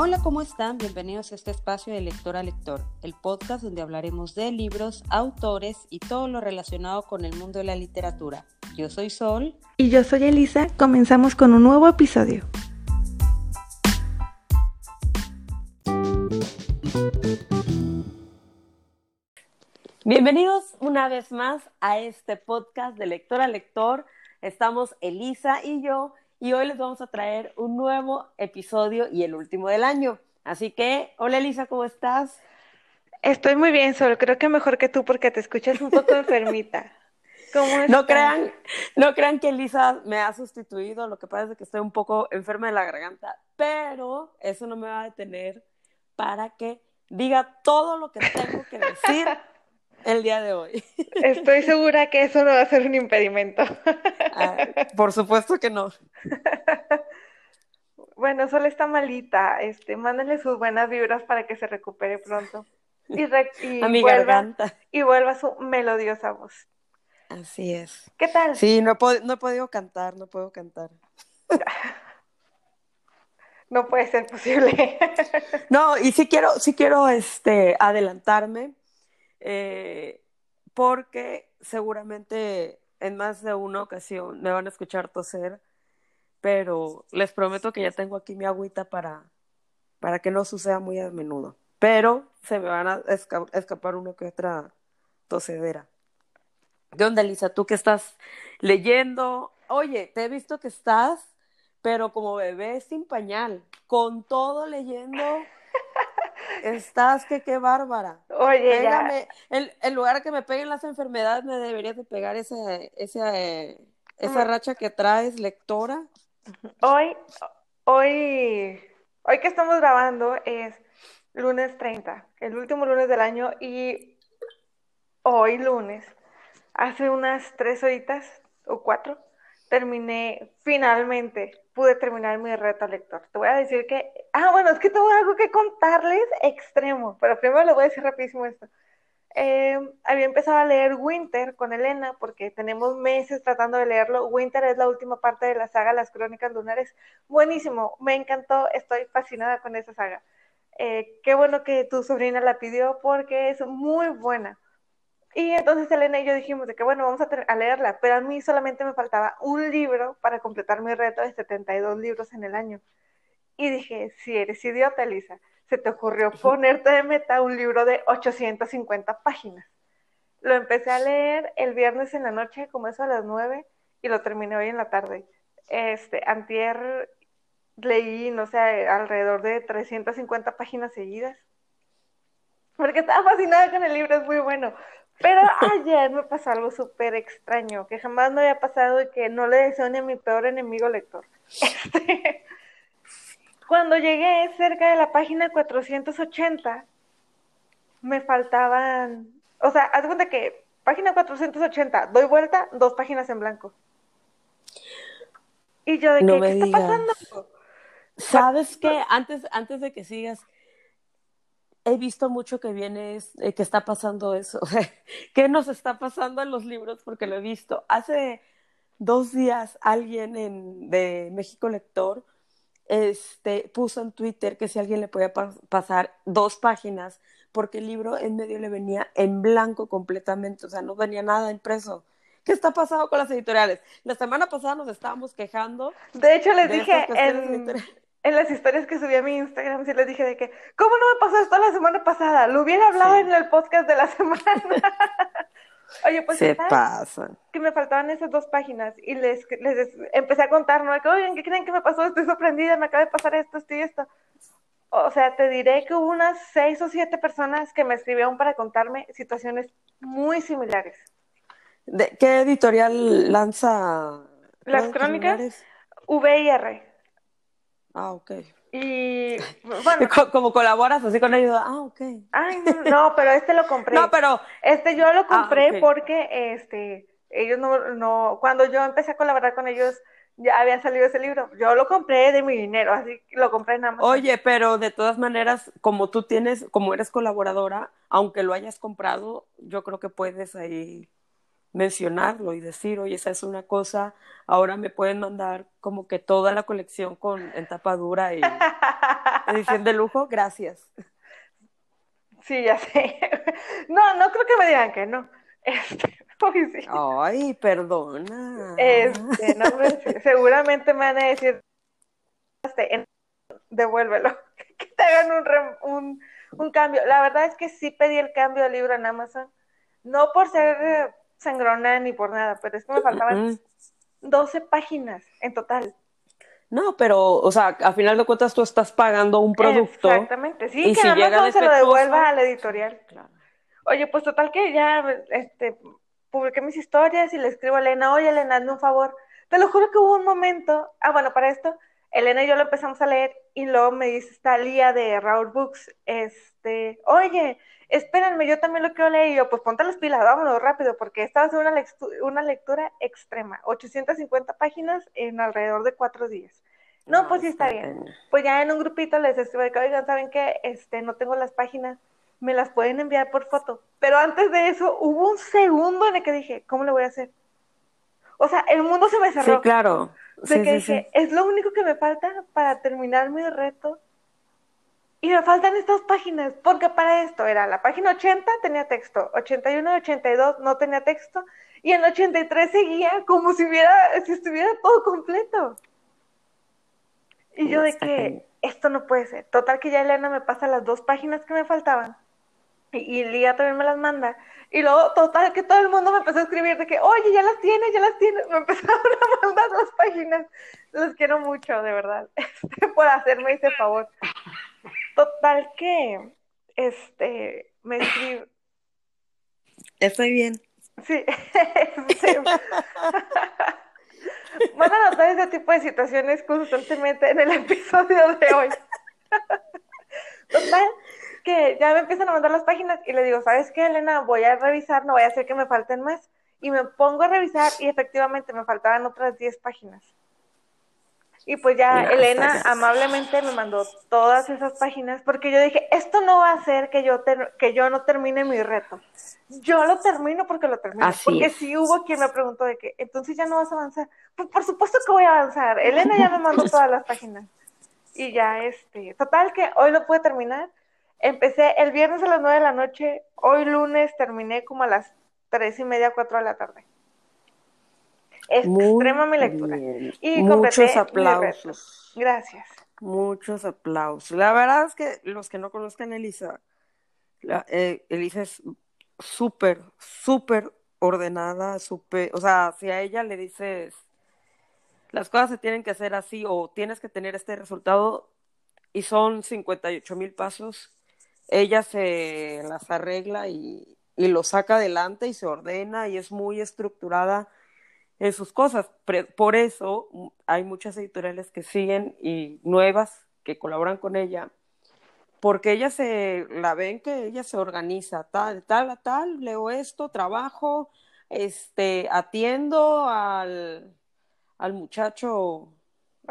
Hola, ¿cómo están? Bienvenidos a este espacio de lector a lector, el podcast donde hablaremos de libros, autores y todo lo relacionado con el mundo de la literatura. Yo soy Sol. Y yo soy Elisa. Comenzamos con un nuevo episodio. Bienvenidos una vez más a este podcast de lector a lector. Estamos Elisa y yo y hoy les vamos a traer un nuevo episodio y el último del año. Así que, hola Elisa, ¿cómo estás? Estoy muy bien, Sol. Creo que mejor que tú porque te escuchas un poco enfermita. ¿Cómo no crean, no crean que Elisa me ha sustituido, lo que pasa es que estoy un poco enferma de la garganta, pero eso no me va a detener para que diga todo lo que tengo que decir el día de hoy. Estoy segura que eso no va a ser un impedimento. Ah, por supuesto que no. Bueno, solo está malita. Este, mándale sus buenas vibras para que se recupere pronto. Y, a mi vuelva, garganta. Y vuelva su melodiosa voz. Así es. ¿Qué tal? Sí, no no he podido cantar, no puedo cantar. no puede ser posible. no, y sí quiero, sí quiero este, adelantarme eh, porque seguramente en más de una ocasión me van a escuchar toser, pero les prometo que ya tengo aquí mi agüita para, para que no suceda muy a menudo. Pero se me van a escapar una que otra tosedera. ¿Qué onda, Lisa? ¿Tú que estás leyendo? Oye, te he visto que estás, pero como bebé sin pañal, con todo leyendo Estás que qué bárbara. Oye, ya. En, lugar que me peguen las enfermedades, me deberías de pegar ese, ese, esa mm. racha que traes, lectora. Hoy, hoy, hoy que estamos grabando es lunes 30, el último lunes del año, y hoy lunes, hace unas tres horitas o cuatro, terminé finalmente pude terminar mi reto lector. Te voy a decir que, ah, bueno, es que tengo algo que contarles extremo, pero primero le voy a decir rapidísimo esto. Em, había empezado a leer Winter con Elena porque tenemos meses tratando de leerlo. Winter es la última parte de la saga Las Crónicas Lunares. Buenísimo, me encantó, estoy fascinada con esa saga. Eh, qué bueno que tu sobrina la pidió porque es muy buena. Y entonces Elena y yo dijimos de que bueno, vamos a, leerla, pero a mí solamente me faltaba un libro para completar mi reto de 72 libros en el año. Y dije, si eres idiota, Elisa, se te ocurrió ponerte de meta un libro de 850 páginas. Lo empecé a leer el viernes en la noche, como eso a las 9, y lo terminé hoy en la tarde. Este, antier leí, no sé, alrededor de 350 páginas seguidas. Porque estaba fascinada con el libro, es muy bueno. Pero ayer me pasó algo súper extraño, que jamás me había pasado y que no le deseo ni a mi peor enemigo lector. Este, cuando llegué cerca de la página 480, me faltaban, o sea, haz cuenta que página 480, doy vuelta, dos páginas en blanco. Y yo de no ¿qué, ¿qué está pasando? ¿Sabes qué? Antes, antes de que sigas, he visto mucho que viene, eh, que está pasando eso. ¿Qué nos está pasando en los libros? Porque lo he visto. Hace dos días alguien en, de México Lector este, puso en Twitter que si alguien le podía pasar dos páginas, porque el libro en medio le venía en blanco completamente, o sea, no venía nada impreso. ¿Qué está pasando con las editoriales? La semana pasada nos estábamos quejando. De hecho, les dije en, en las historias que subí a mi Instagram, sí les dije de que, ¿cómo no me pasó esto la semana pasada? Lo hubiera hablado en el podcast de la semana. Oye, pues se pasan. Que me faltaban esas dos páginas y les, les empecé a contar, ¿no? Que, oigan, ¿qué creen que me pasó? Estoy sorprendida, me acaba de pasar esto, esto y esto. O sea, te diré que hubo unas seis o siete personas que me escribieron para contarme situaciones muy similares. ¿De qué editorial lanza? Las crónicas VIR. Ah, ok. Y bueno. Como colaboras así con ellos, ah, ok. Ay, no, pero este lo compré. No, pero. Este yo lo ah, compré porque este ellos no, no, cuando yo empecé a colaborar con ellos, ya había salido ese libro. Yo lo compré de mi dinero, así que lo compré nada más. Oye, pero de todas maneras, como tú tienes, como eres colaboradora, aunque lo hayas comprado, yo creo que puedes ahí mencionarlo y decir, oye, esa es una cosa, ahora me pueden mandar como que toda la colección con en tapadura y Edición de lujo, gracias. Sí, ya sé. No, no creo que me digan que no. Este, Ay, perdona. Este, no seguramente me van a decir, este, devuélvelo, que te hagan un, un, cambio. La verdad es que sí pedí el cambio del libro en Amazon, no por ser sangrona ni por nada, pero es que me faltaban 12 páginas en total. No, pero, o sea, a final de cuentas tú estás pagando un producto. Exactamente, sí, que Amazon se lo devuelva al editorial. Oye, pues total que ya, este, publiqué mis historias y le escribo a Elena, oye Elena, hazme un favor. Te lo juro que hubo un momento, ah, bueno, para esto, Elena y yo lo empezamos a leer y luego me dice esta Lía de Raúl Books, este, oye, espérenme, yo también lo quiero leer y yo, pues ponte las pilas, vámonos rápido, porque estaba haciendo una, una lectura extrema, 850 páginas en alrededor de cuatro días. No, pues sí está bien. Pues ya en un grupito les escribo que, oigan, ¿saben qué? Este, no tengo las páginas me las pueden enviar por foto. Pero antes de eso, hubo un segundo en el que dije, ¿cómo le voy a hacer? O sea, el mundo se me cerró. Sí, claro. De que dije, es lo único que me falta para terminar mi reto. Y me faltan estas páginas, porque para esto era la página 80 tenía texto, 81 y 82 no tenía texto, y en 83 seguía como si hubiera, si estuviera todo completo. Y yo de que esto no puede ser. Total que ya Elena me pasa las dos páginas que me faltaban y, Lía también me las manda. Y luego, total, que todo el mundo me empezó a escribir de que, oye, ya las tienes, ya las tienes. Me empezaron a mandar las páginas. Los quiero mucho, de verdad, por hacerme ese favor. Total que, este, me escribe. Estoy bien. Sí. Van a notar ese tipo de situaciones constantemente en el episodio de hoy. Total, que ya me empiezan a mandar las páginas y le digo, ¿sabes qué, Elena? Voy a revisar, no voy a hacer que me falten más. Y me pongo a revisar y efectivamente me faltaban otras 10 páginas. Y pues ya Elena amablemente me mandó todas esas páginas porque yo dije, esto no va a hacer que yo, que yo no termine mi reto. Yo lo termino porque lo termino. porque si hubo quien me preguntó de que, entonces ya no vas a avanzar. Pues por supuesto que voy a avanzar. Elena ya me mandó todas las páginas. Y ya, este, total que hoy lo pude terminar. Empecé el viernes a las nueve de la noche, hoy lunes terminé como a las tres y media, cuatro de la tarde. Extrema mi lectura. Y Muchos aplausos. Gracias. Muchos aplausos. La verdad es que los que no conozcan a Elisa, eh, Elisa es súper, súper ordenada, súper, o sea, si a ella le dices, las cosas se tienen que hacer así o tienes que tener este resultado y son 58 mil pasos, ella se las arregla y, y lo saca adelante y se ordena y es muy estructurada en sus cosas. Por eso mm, hay muchas editoriales que siguen y nuevas que colaboran con ella, porque ella se la ven que ella se organiza, tal, tal, a tal, leo esto, trabajo, este, atiendo al, al muchacho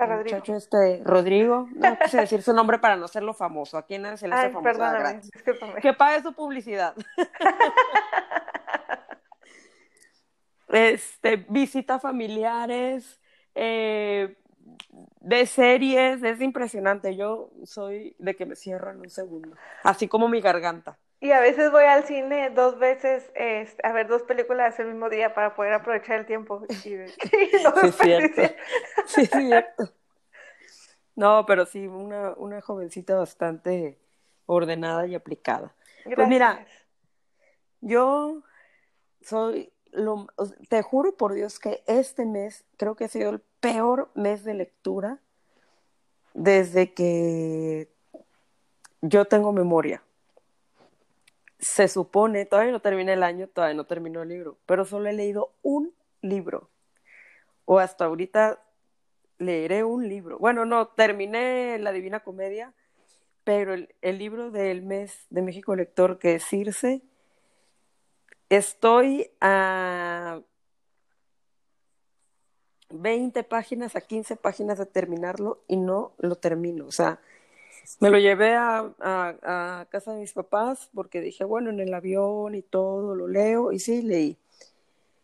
muchacho este, Rodrigo, no quise decir su nombre para no hacerlo famoso. ¿A quién se le hace famoso? Perdóname, Que pague su publicidad. este, visita familiares, eh, de series, es impresionante. Yo soy de que me cierro en un segundo, así como mi garganta. Y a veces voy al cine dos veces este, a ver dos películas el mismo día para poder aprovechar el tiempo. Y, sí, es cierto. Sí, cierto. No, pero sí, una, una jovencita bastante ordenada y aplicada. Pues mira, yo soy, lo, te juro por Dios que este mes creo que ha sido el peor mes de lectura desde que yo tengo memoria se supone, todavía no terminé el año, todavía no terminó el libro, pero solo he leído un libro. O hasta ahorita leeré un libro. Bueno, no, terminé La Divina Comedia, pero el, libro del mes de México Lector, que es Circe, estoy a 20 páginas, a 15 páginas de terminarlo y no lo termino. O sea, me lo llevé a, a, casa de mis papás porque dije, bueno, en el avión y todo, lo leo, y sí, leí.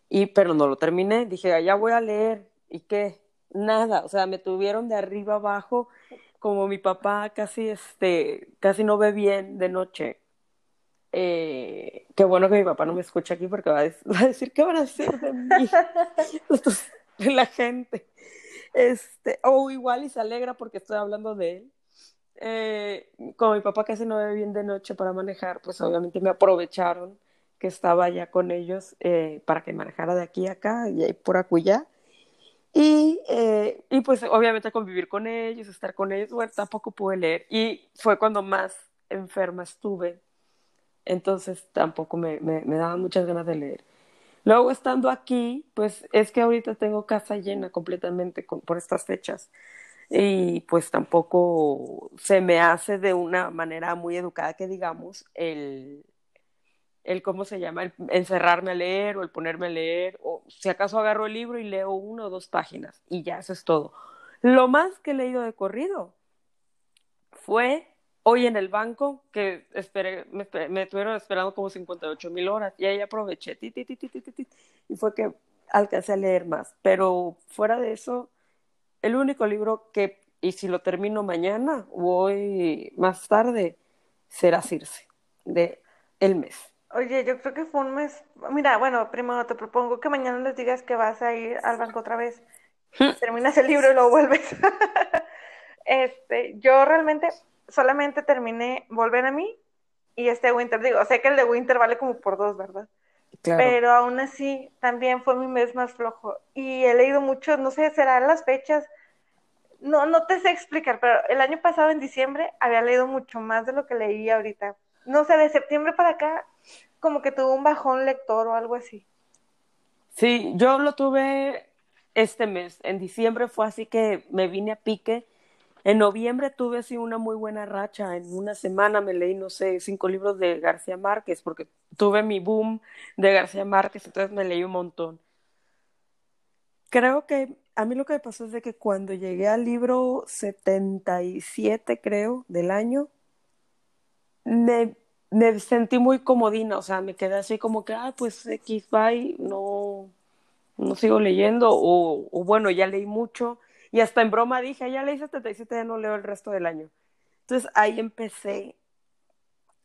Y, pero no lo terminé, dije, allá voy a leer, ¿y qué? Nada, o sea, me tuvieron de arriba abajo como mi papá casi, este, casi no ve bien de noche, eh, qué bueno que mi papá no me escucha aquí porque va a, decir, ¿qué van a hacer de mí? la gente. Este, o igual y se alegra porque estoy hablando de él. Eh, como mi papá casi no ve bien de noche para manejar, pues obviamente me aprovecharon que estaba ya con ellos eh, para que manejara de aquí a acá y por acullá. Y, eh, y pues obviamente convivir con ellos, estar con ellos, bueno, tampoco pude leer. Y fue cuando más enferma estuve. Entonces tampoco me, me, me daban muchas ganas de leer. Luego estando aquí, pues es que ahorita tengo casa llena completamente por estas fechas y pues tampoco se me hace de una manera muy educada que digamos el, el cómo se llama, el encerrarme a leer o el ponerme a leer, o si acaso agarro el libro y leo una o dos páginas y ya eso es todo. Lo más que he leído de corrido fue hoy en el banco, que esperé, me, me estuvieron esperando como 58 mil horas y ahí aproveché y fue que alcancé a leer más. Pero fuera de eso, el único libro que, y si lo termino mañana o hoy más tarde, será Circe, de El Mes. Oye, yo creo que fue un mes. Mira, bueno, primero te propongo que mañana les digas que vas a ir al banco otra vez. Terminas el libro y lo vuelves. este, yo realmente solamente terminé Volver a mí y este Winter. Digo, sé que el de Winter vale como por dos, ¿verdad? Pero aún así, también fue mi mes más flojo. Y he leído mucho, no sé, serán las fechas. No, no te sé explicar, pero el año pasado, en diciembre, había leído mucho más de lo que leí ahorita. No sé, de septiembre para acá como que tuvo un bajón lector o algo así. Sí, yo lo tuve este mes. En diciembre fue así que me vine a pique. En noviembre tuve así una muy buena racha. En una semana me leí, no sé, cinco libros de García Márquez, porque tuve mi boom de García Márquez, entonces me leí un montón. Creo que a mí lo que me pasó es de que cuando llegué al libro 77, creo, del año, me me sentí muy comodina, o sea, me quedé así como que, ah, pues X, no, no sigo leyendo, o, bueno, ya leí mucho, y hasta en broma dije, ya leí 77, ya no leo el resto del año. Entonces ahí empecé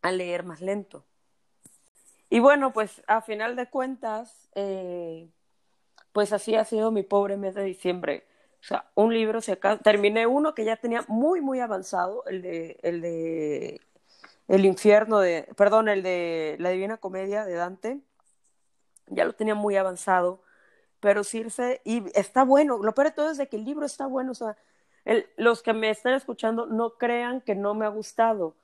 a leer más lento. Y bueno, pues a final de cuentas, eh, pues así ha sido mi pobre mes de diciembre. O sea, un libro, si acá, terminé uno que ya tenía muy, muy avanzado, el de, el de el infierno de, perdón, el de la Divina Comedia de Dante, ya lo tenía muy avanzado, pero Circe, y está bueno, lo peor de todo es que el libro está bueno, o sea, los que me están escuchando no crean que no me ha gustado.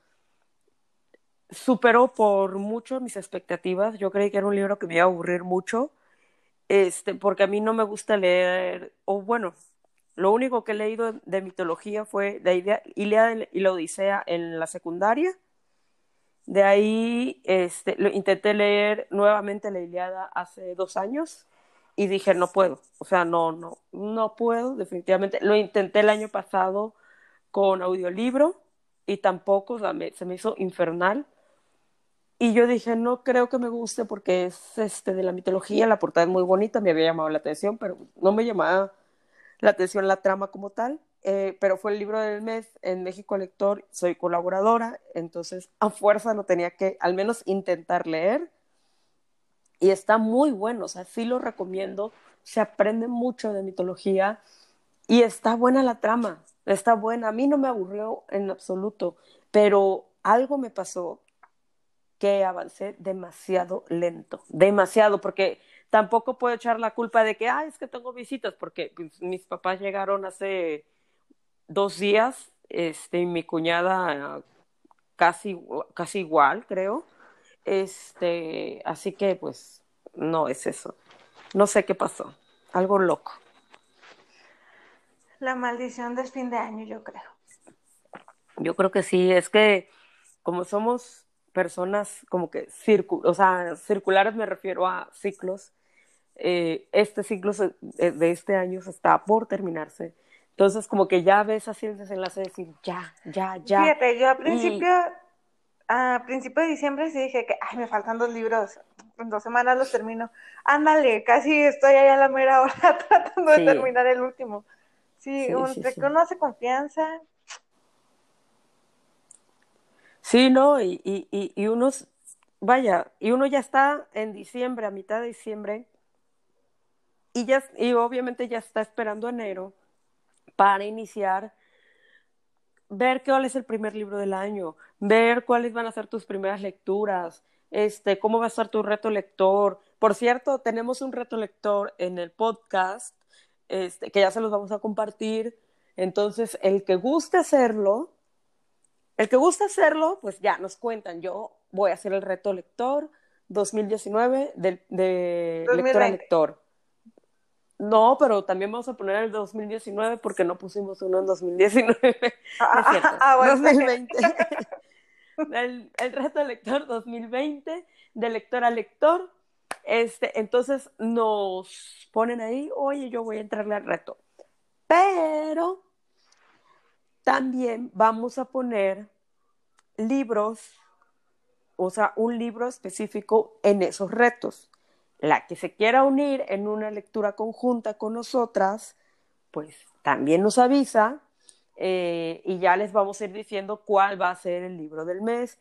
Superó por mucho mis expectativas, yo creí que era un libro que me iba a aburrir mucho, este, porque a mí no me gusta leer, o bueno, lo único que he leído de mitología fue de Ilíada y la Odisea en la secundaria, de ahí este, lo, intenté leer nuevamente la Iliada hace dos años y dije, no puedo, o sea, no, no, no puedo, definitivamente. Lo intenté el año pasado con audiolibro y tampoco, sea, se me hizo infernal. Y yo dije, no creo que me guste porque es este, de la mitología, la portada es muy bonita, me había llamado la atención, pero no me llamaba la atención la trama como tal. Eh, pero fue el libro del mes en México Lector, soy colaboradora, entonces a fuerza lo tenía que al menos intentar leer. Y está muy bueno, o sea, sí lo recomiendo, se aprende mucho de mitología y está buena la trama, está buena. A mí no me aburrió en absoluto, pero algo me pasó que avancé demasiado lento, demasiado, porque tampoco puedo echar la culpa de que, ah, es que tengo visitas, porque pues, mis papás llegaron hace dos días, este, mi cuñada casi, casi igual, creo. Este, así que pues no es eso. No sé qué pasó. Algo loco. La maldición del fin de año, yo creo. Yo creo que sí, es que como somos personas como que o sea, circulares me refiero a ciclos, eh, este ciclo de este año se está por terminarse entonces, como que ya ves así el desenlace de decir, ya, ya, ya. Fíjate, yo a principio, a principio de diciembre sí dije que, ay, me faltan dos libros, en dos semanas los termino. Ándale, casi estoy allá a la mera hora tratando de terminar el último. Sí, un, sí, sí. confianza, Sí, ¿no? Y, y, y, y unos, vaya, y uno ya está en diciembre, a mitad de diciembre, y ya, y obviamente ya está esperando enero para iniciar, ver cuál es el primer libro del año, ver cuáles van a ser tus primeras lecturas, este, cómo va a estar tu reto lector. Por cierto, tenemos un reto lector en el podcast, este, que ya se los vamos a compartir. Entonces, el que guste hacerlo, el que guste hacerlo, pues ya nos cuentan. Yo voy a hacer el reto lector 2019 de, de lector a lector. No, pero también vamos a poner el 2019 porque no pusimos uno en 2019. Ah, es cierto. Ah, bueno. 2020. el, el, reto lector 2020, de lector a lector. Este, entonces nos ponen ahí, oye, yo voy a entrarle al reto. Pero también vamos a poner libros, o sea, un libro específico en esos retos. La que se quiera unir en una lectura conjunta con nosotras, pues también nos avisa eh, y ya les vamos a ir diciendo cuál va a ser el libro del mes.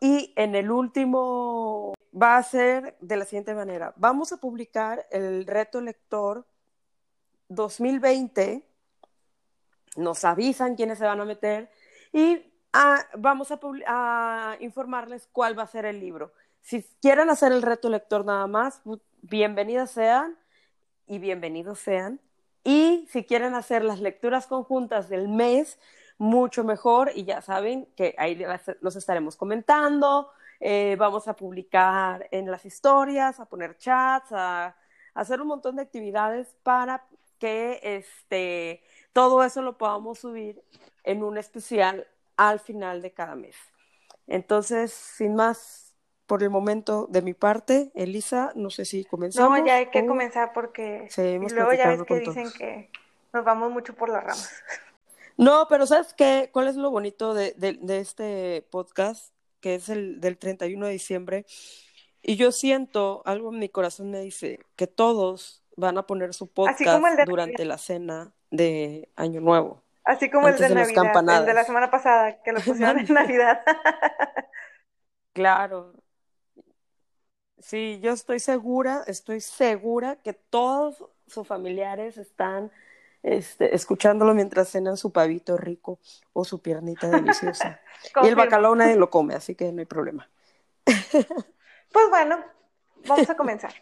Y en el último va a ser de la siguiente manera. Vamos a publicar el reto lector 2020. Nos avisan quiénes se van a meter y ah, vamos a, a, informarles cuál va a ser el libro. Si quieren hacer el reto lector nada más, bienvenidas sean y bienvenidos sean. Y si quieren hacer las lecturas conjuntas del mes, mucho mejor. Y ya saben que ahí los estaremos comentando. Eh, vamos a publicar en las historias, a poner chats, a, a, hacer un montón de actividades para que este, todo eso lo podamos subir en un especial al final de cada mes. Entonces, sin más por el momento de mi parte, Elisa, no sé si comenzamos. No, ya hay que comenzar porque luego ya ves que dicen que nos vamos mucho por las ramas. No, pero ¿sabes qué? ¿Cuál es lo bonito de, de, de este podcast? Que es el del 31 de diciembre. Y yo siento, algo en mi corazón me dice, que todos van a poner su podcast durante la cena de Año Nuevo. Así como el de, de Navidad, el de la semana pasada, que lo pusieron en Navidad. claro, Sí, yo estoy segura, estoy segura que todos sus familiares están este, escuchándolo mientras cenan su pavito rico o su piernita deliciosa. y el bacalao nadie lo come, así que no hay problema. pues bueno, vamos a comenzar.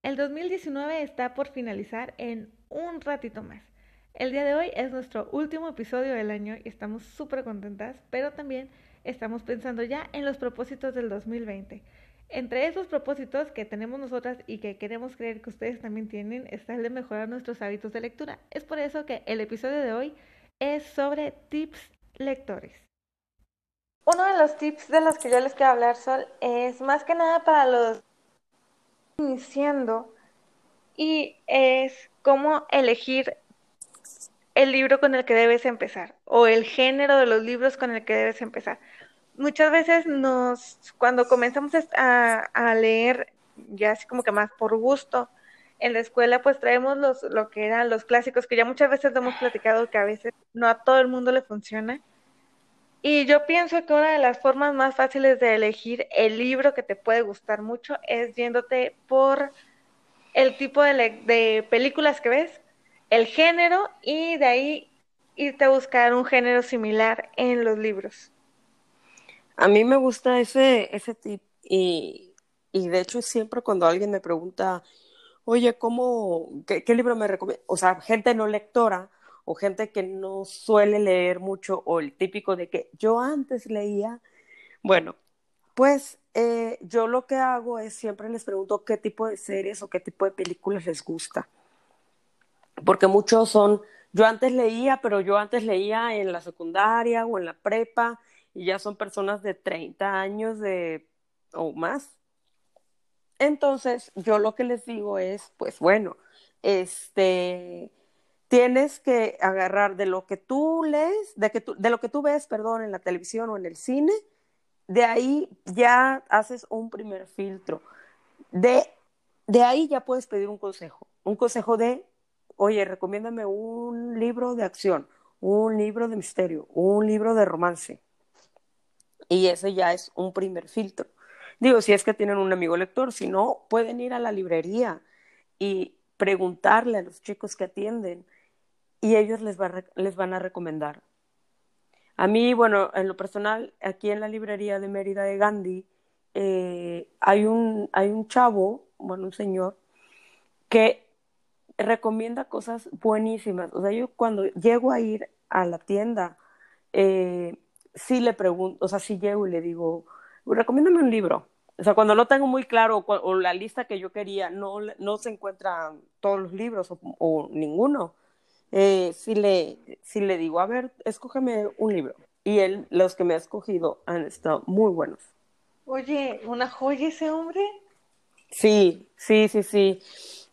El 2019 está por finalizar en un ratito más. El día de hoy es nuestro último episodio del año y estamos súper contentas, pero también estamos pensando ya en los propósitos del 2020. Entre esos propósitos que tenemos nosotras y que queremos creer que ustedes también tienen está el de mejorar nuestros hábitos de lectura. Es por eso que el episodio de hoy es sobre tips lectores. Uno de los tips de los que yo les quiero hablar, Sol, es más que nada para los iniciando y es cómo elegir el libro con el que debes empezar o el género de los libros con el que debes empezar. Muchas veces nos, cuando comenzamos a, leer, ya así como que más por gusto, en la escuela pues traemos los, lo que eran los clásicos, que ya muchas veces hemos platicado que a veces no a todo el mundo le funciona. Y yo pienso que una de las formas más fáciles de elegir el libro que te puede gustar mucho es yéndote por el tipo de películas que ves el género y de ahí irte a buscar un género similar en los libros. A mí me gusta ese, ese tip y, y de hecho siempre cuando alguien me pregunta, oye, ¿cómo, qué, qué libro me recomienda? O sea, gente no lectora o gente que no suele leer mucho o el típico de que yo antes leía, bueno, pues eh, yo lo que hago es siempre les pregunto qué tipo de series o qué tipo de películas les gusta porque muchos son, yo antes leía, pero yo antes leía en la secundaria o en la prepa y ya son personas de 30 años de, o más. Entonces, yo lo que les digo es, pues bueno, este, tienes que agarrar de lo que tú lees, de, que de lo que tú ves, perdón, en la televisión o en el cine, de ahí ya haces un primer filtro. De, de ahí ya puedes pedir un consejo, un consejo de oye, recomiéndame un libro de acción, un libro de misterio, un libro de romance. Y ese ya es un primer filtro. Digo, si es que tienen un amigo lector, si no, pueden ir a la librería y preguntarle a los chicos que atienden y ellos les, les van a recomendar. A mí, bueno, en lo personal, aquí en la librería de Mérida de Gandhi, eh, hay, un, hay un chavo, bueno, un señor, que recomienda cosas buenísimas. O sea, yo cuando llego a ir a la tienda, eh, sí le pregunto, o sea, sí llego y le digo, recomiéndame un libro. O sea, cuando no tengo muy claro o, la lista que yo quería, no, no se encuentran todos los libros o, ninguno. Eh, sí, le, sí le digo, a ver, escógeme un libro. Y él, los que me ha escogido han estado muy buenos. Oye, ¿una joya ese hombre? Sí, sí, sí, sí.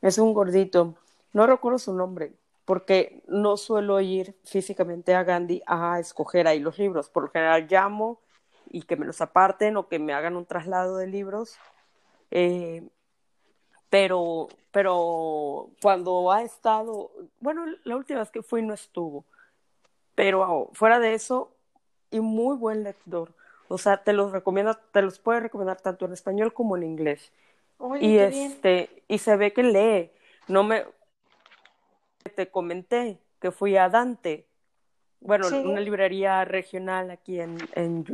Es un gordito. No recuerdo su nombre, porque no suelo ir físicamente a Gandhi a escoger ahí los libros. Por lo general llamo y que me los aparten o que me hagan un traslado de libros. Eh, pero, pero cuando ha estado, bueno, la última vez que fui no estuvo, pero fuera de eso, y muy buen lector. O sea, te los recomiendo, te los puede recomendar tanto en español como en inglés. y este, y se ve que lee. No me te comenté que fui a Dante, bueno, una librería regional aquí en, en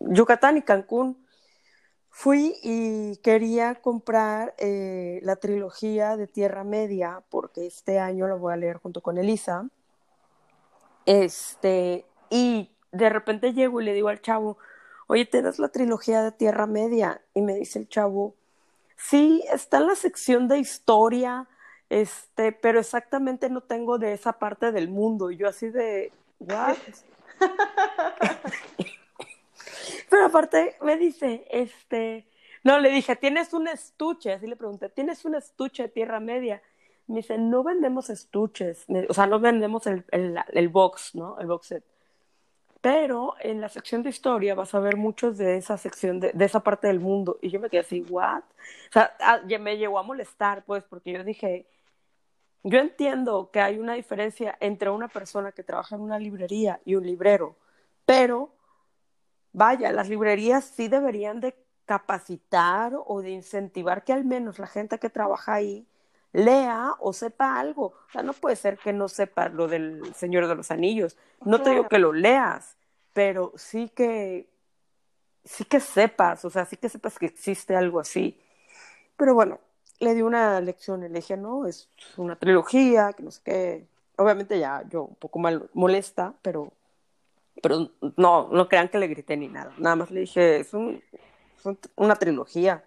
Yucatán y Cancún. Fui y quería comprar eh, la trilogía de Tierra Media porque este año lo voy a leer junto con Elisa. Este, y de repente llego y le digo al chavo, oye, ¿tienes la trilogía de Tierra Media? Y me dice el chavo, sí, está en la sección de historia, este, pero exactamente no tengo de esa parte del mundo. Y yo así de, ¿what? pero aparte me dice, este, no, le dije, ¿tienes un estuche? Así le pregunté, ¿tienes un estuche de Tierra Media? Me dice, no vendemos estuches, o sea, no vendemos el, el, el box, ¿no? El box set pero en la sección de historia vas a ver muchos de esa sección, de, esa parte del mundo. Y yo me quedé así, ¿what? O sea, ah, ya me llegó a molestar, pues, porque yo dije, yo entiendo que hay una diferencia entre una persona que trabaja en una librería y un librero, pero vaya, las librerías sí deberían de capacitar o de incentivar que al menos la gente que trabaja ahí lea o sepa algo. O sea, no puede ser que no sepa lo del Señor de los Anillos. No te digo que lo leas, pero sí que sí que sepas, o sea, sí que sepas que existe algo así. Pero bueno, le di una lección le dije, no, es una trilogía, que no sé qué. Obviamente ya yo un poco mal molesta, pero, pero no, no crean que le grité ni nada. Nada más le dije, es, un, es una trilogía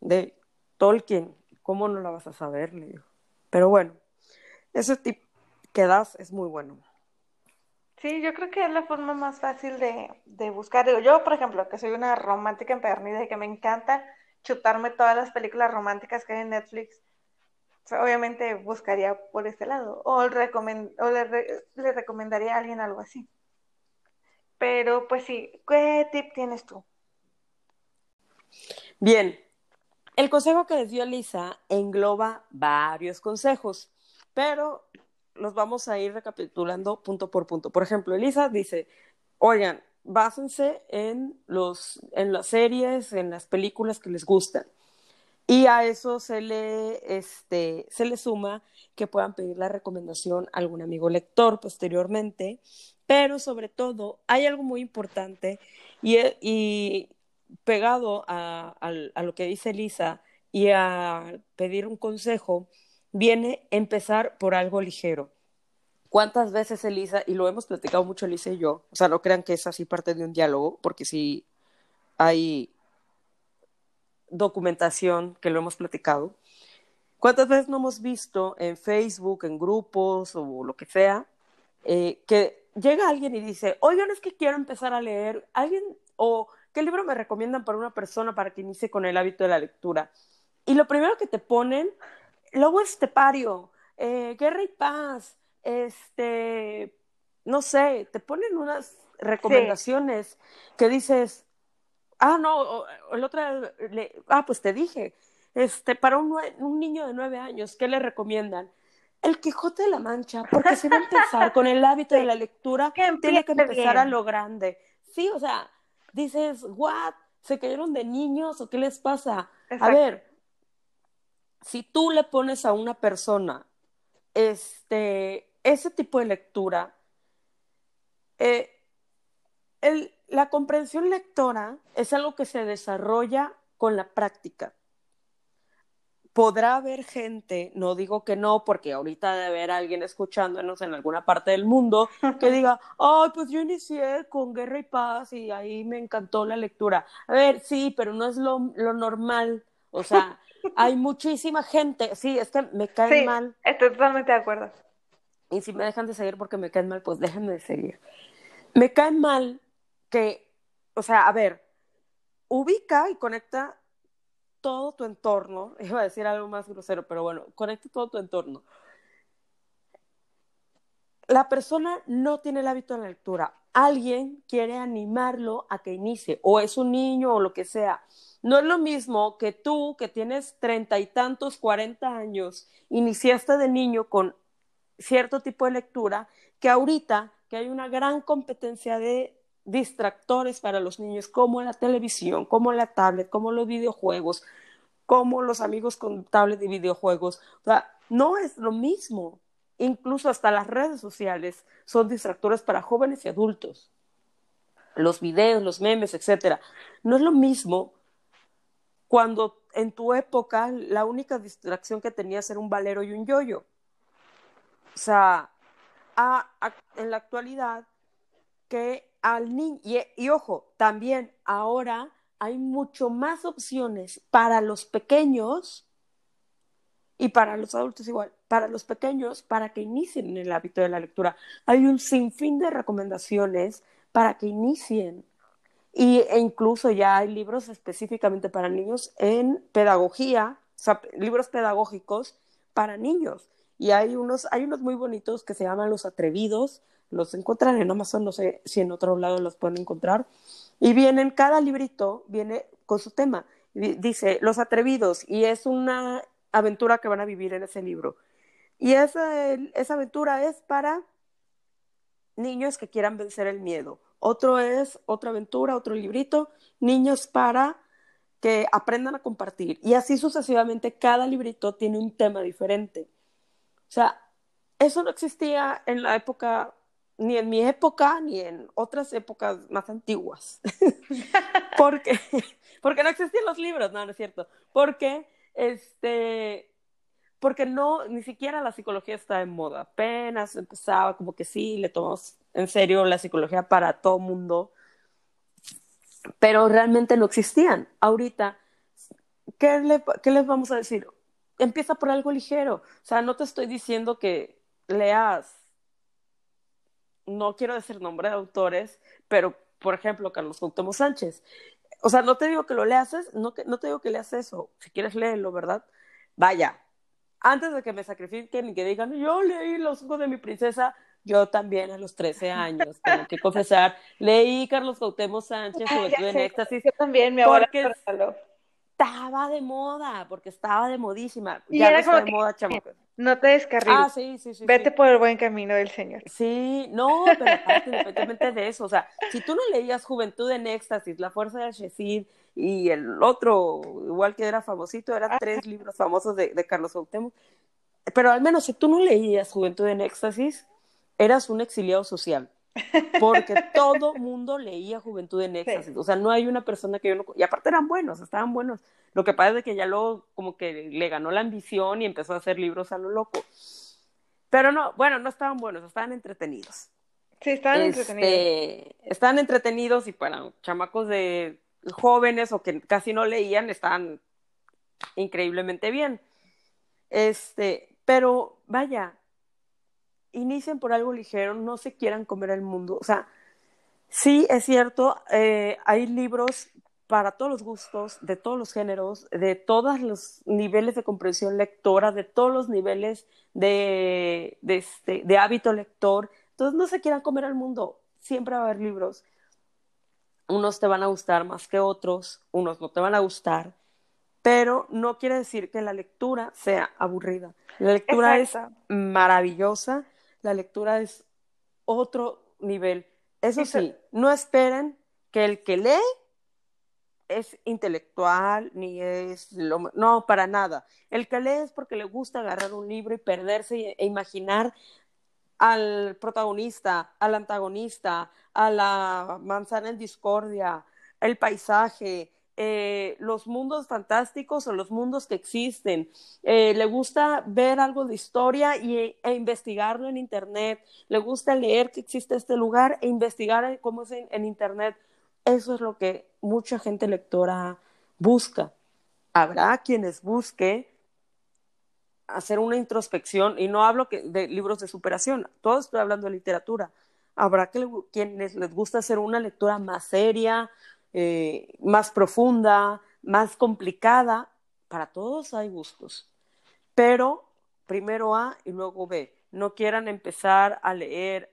de Tolkien ¿Cómo no la vas a saber? Le digo. Pero bueno, ese tip que das es muy bueno. Sí, yo creo que es la forma más fácil de, de buscar. Yo, por ejemplo, que soy una romántica empedernida y que me encanta chutarme todas las películas románticas que hay en Netflix, obviamente buscaría por este lado. O, le, le recomendaría a alguien algo así. Pero, pues sí, ¿qué tip tienes tú? Bien, el consejo que les dio Lisa engloba varios consejos, pero los vamos a ir recapitulando punto por punto. Por ejemplo, Elisa dice, oigan, básense en, los, en las series, en las películas que les gustan. Y a eso se le, este, se le suma que puedan pedir la recomendación a algún amigo lector posteriormente. Pero sobre todo, hay algo muy importante y, y pegado a, lo que dice Lisa y a pedir un consejo, viene empezar por algo ligero. ¿Cuántas veces Elisa, y lo hemos platicado mucho Elisa y yo, o sea, no crean que es así parte de un diálogo, porque si hay documentación que lo hemos platicado, ¿cuántas veces no hemos visto en Facebook, en grupos o lo que sea, eh, que llega alguien y dice, oigan, es que quiero empezar a leer, alguien, o ¿qué libro me recomiendan para una persona para que inicie con el hábito de la lectura? Y lo primero que te ponen, Lobo Estepario, eh, Guerra y Paz, este, no sé, te ponen unas recomendaciones que dices, ah, no, el otro, ah, pues te dije, este, para un, un niño de nueve años, ¿qué le recomiendan? el Quijote de la Mancha, porque si va a empezar con el hábito de la lectura, tiene que empezar a lo grande. Sí, o sea, dices, ¿what? ¿Se cayeron de niños o qué les pasa? A ver, si tú le pones a una persona este, ese tipo de lectura, eh, la comprensión lectora es algo que se desarrolla con la práctica. Podrá haber gente, no digo que no, porque ahorita debe haber alguien escuchándonos en alguna parte del mundo que diga, ay, pues yo inicié con Guerra y Paz y ahí me encantó la lectura. A ver, sí, pero no es lo, normal. O sea, hay muchísima gente, sí, es que me caen sí, mal. Estoy totalmente de acuerdo. Y si me dejan de seguir porque me caen mal, pues déjenme de seguir. Me caen mal que, o sea, a ver, ubica y conecta todo tu entorno, iba a decir algo más grosero, pero bueno, conecta todo tu entorno. La persona no tiene el hábito de la lectura. Alguien quiere animarlo a que inicie, o es un niño o lo que sea. No es lo mismo que tú, que tienes treinta y tantos, cuarenta años, iniciaste de niño con cierto tipo de lectura, que ahorita que hay una gran competencia de distractores para los niños, como la televisión, como la tablet, como los videojuegos, como los amigos con tablet y videojuegos. O sea, no es lo mismo. Incluso hasta las redes sociales son distractores para jóvenes y adultos. Los videos, los memes, etcétera. No es lo mismo cuando en tu época la única distracción que tenías era un valero y un yoyo. O sea, en la actualidad que al niño, y, ojo, también ahora hay mucho más opciones para los pequeños y para los adultos igual, para los pequeños, para que inicien en el hábito de la lectura. Hay un sinfín de recomendaciones para que inicien. Y, e incluso ya hay libros específicamente para niños en pedagogía, o sea, libros pedagógicos para niños. Y hay unos, hay unos muy bonitos que se llaman Los Atrevidos, los encuentran en Amazon, no sé si en otro lado los pueden encontrar. Y vienen, cada librito viene con su tema. Dice Los Atrevidos, y es una aventura que van a vivir en ese libro. Y esa, esa aventura es para niños que quieran vencer el miedo. Otro es otra aventura, otro librito, niños para que aprendan a compartir. Y así sucesivamente, cada librito tiene un tema diferente. Sea, eso no existía en la época ni en mi época ni en otras épocas más antiguas. porque, porque no existían los libros, no, no es cierto. Porque, este, porque no, ni siquiera la psicología está en moda. Apenas empezaba como que sí, le tomamos en serio la psicología para todo mundo. Pero realmente no existían. Ahorita, ¿qué, ¿qué les vamos a decir? Empieza por algo ligero. O sea, no te estoy diciendo que leas no quiero decir nombre de autores, pero por ejemplo, Carlos Cuauhtémoc Sánchez. O sea, no te digo que lo leas, no, no te digo que leas eso. Si quieres léelo, ¿verdad? Vaya, antes de que me sacrifiquen y que digan, yo leí Los ojos de mi princesa, yo también a los 13 años, tengo que confesar, leí Carlos Cuauhtémoc Sánchez, Juventud en Éxtasis. Yo también, mi abuela estaba de moda, porque estaba de modísima. Y ya era no como de moda, chamacos. No te descarriles. Ah, sí, sí, sí. Vete por el buen camino del Señor. Sí, no, pero aparte, independientemente de eso, o sea, si tú no leías Juventud en Éxtasis, La Fuerza de Shezid y el otro, igual que era famosito, eran tres libros famosos de, de Carlos Cuauhtémoc, pero al menos si tú no leías Juventud en Éxtasis, eras un exiliado social porque todo mundo leía Juventud en Éxtasis. O sea, no hay una persona que yo no... Y aparte eran buenos, estaban buenos. Lo que pasa es que ya luego como que le ganó la ambición y empezó a hacer libros a lo loco. Pero no, bueno, no estaban buenos, estaban entretenidos. Sí, estaban este, entretenidos. Estaban entretenidos y para chamacos de jóvenes o que casi no leían, estaban increíblemente bien. Este, pero vaya, inicien por algo ligero, no se quieran comer el mundo. O sea, sí es cierto, eh, hay libros para todos los gustos, de todos los géneros, de todos los niveles de comprensión lectora, de todos los niveles de, de, este, de hábito lector. Entonces no se quieran comer al mundo, siempre va a haber libros. Unos te van a gustar más que otros, unos no te van a gustar. pero no quiere decir que la lectura sea aburrida. La lectura es maravillosa, la lectura es otro nivel. Eso sí, no esperen que el que lee es intelectual, ni es lo, no, para nada. El que lee es porque le gusta agarrar un libro y perderse e imaginar al protagonista, al antagonista, a la manzana en discordia, el paisaje, eh, los mundos fantásticos o los mundos que existen. Eh, le gusta ver algo de historia y, e investigarlo en Internet. Le gusta leer que existe este lugar e investigar cómo es en Internet. Eso es lo que mucha gente lectora busca. Habrá quienes busque hacer una introspección, y no hablo de libros de superación, todo estoy hablando de literatura. Habrá quienes les gusta hacer una lectura más seria, eh, más profunda, más complicada. Para todos hay gustos. Pero primero A y luego B. No quieran empezar a leer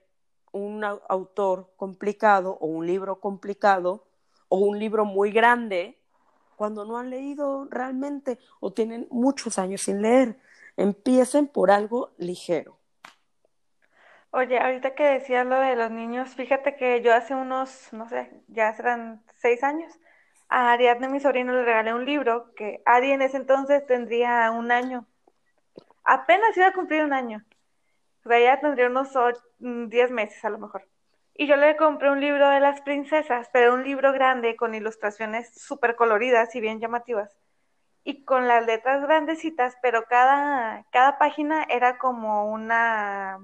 un autor complicado o un libro complicado o un libro muy grande cuando no han leído realmente o tienen muchos años sin leer. Empiecen por algo ligero. Oye, ahorita que decías lo de los niños, fíjate que yo hace unos, no sé, ya serán seis años, a Ariadne, mi sobrino, le regalé un libro que Ari en ese entonces tendría un año. Apenas iba a cumplir un año. O sea, ya tendría unos 10 mm, meses a lo mejor. Y yo le compré un libro de las princesas, pero un libro grande con ilustraciones súper coloridas y bien llamativas. Y con las letras grandecitas, pero cada, cada página era como una...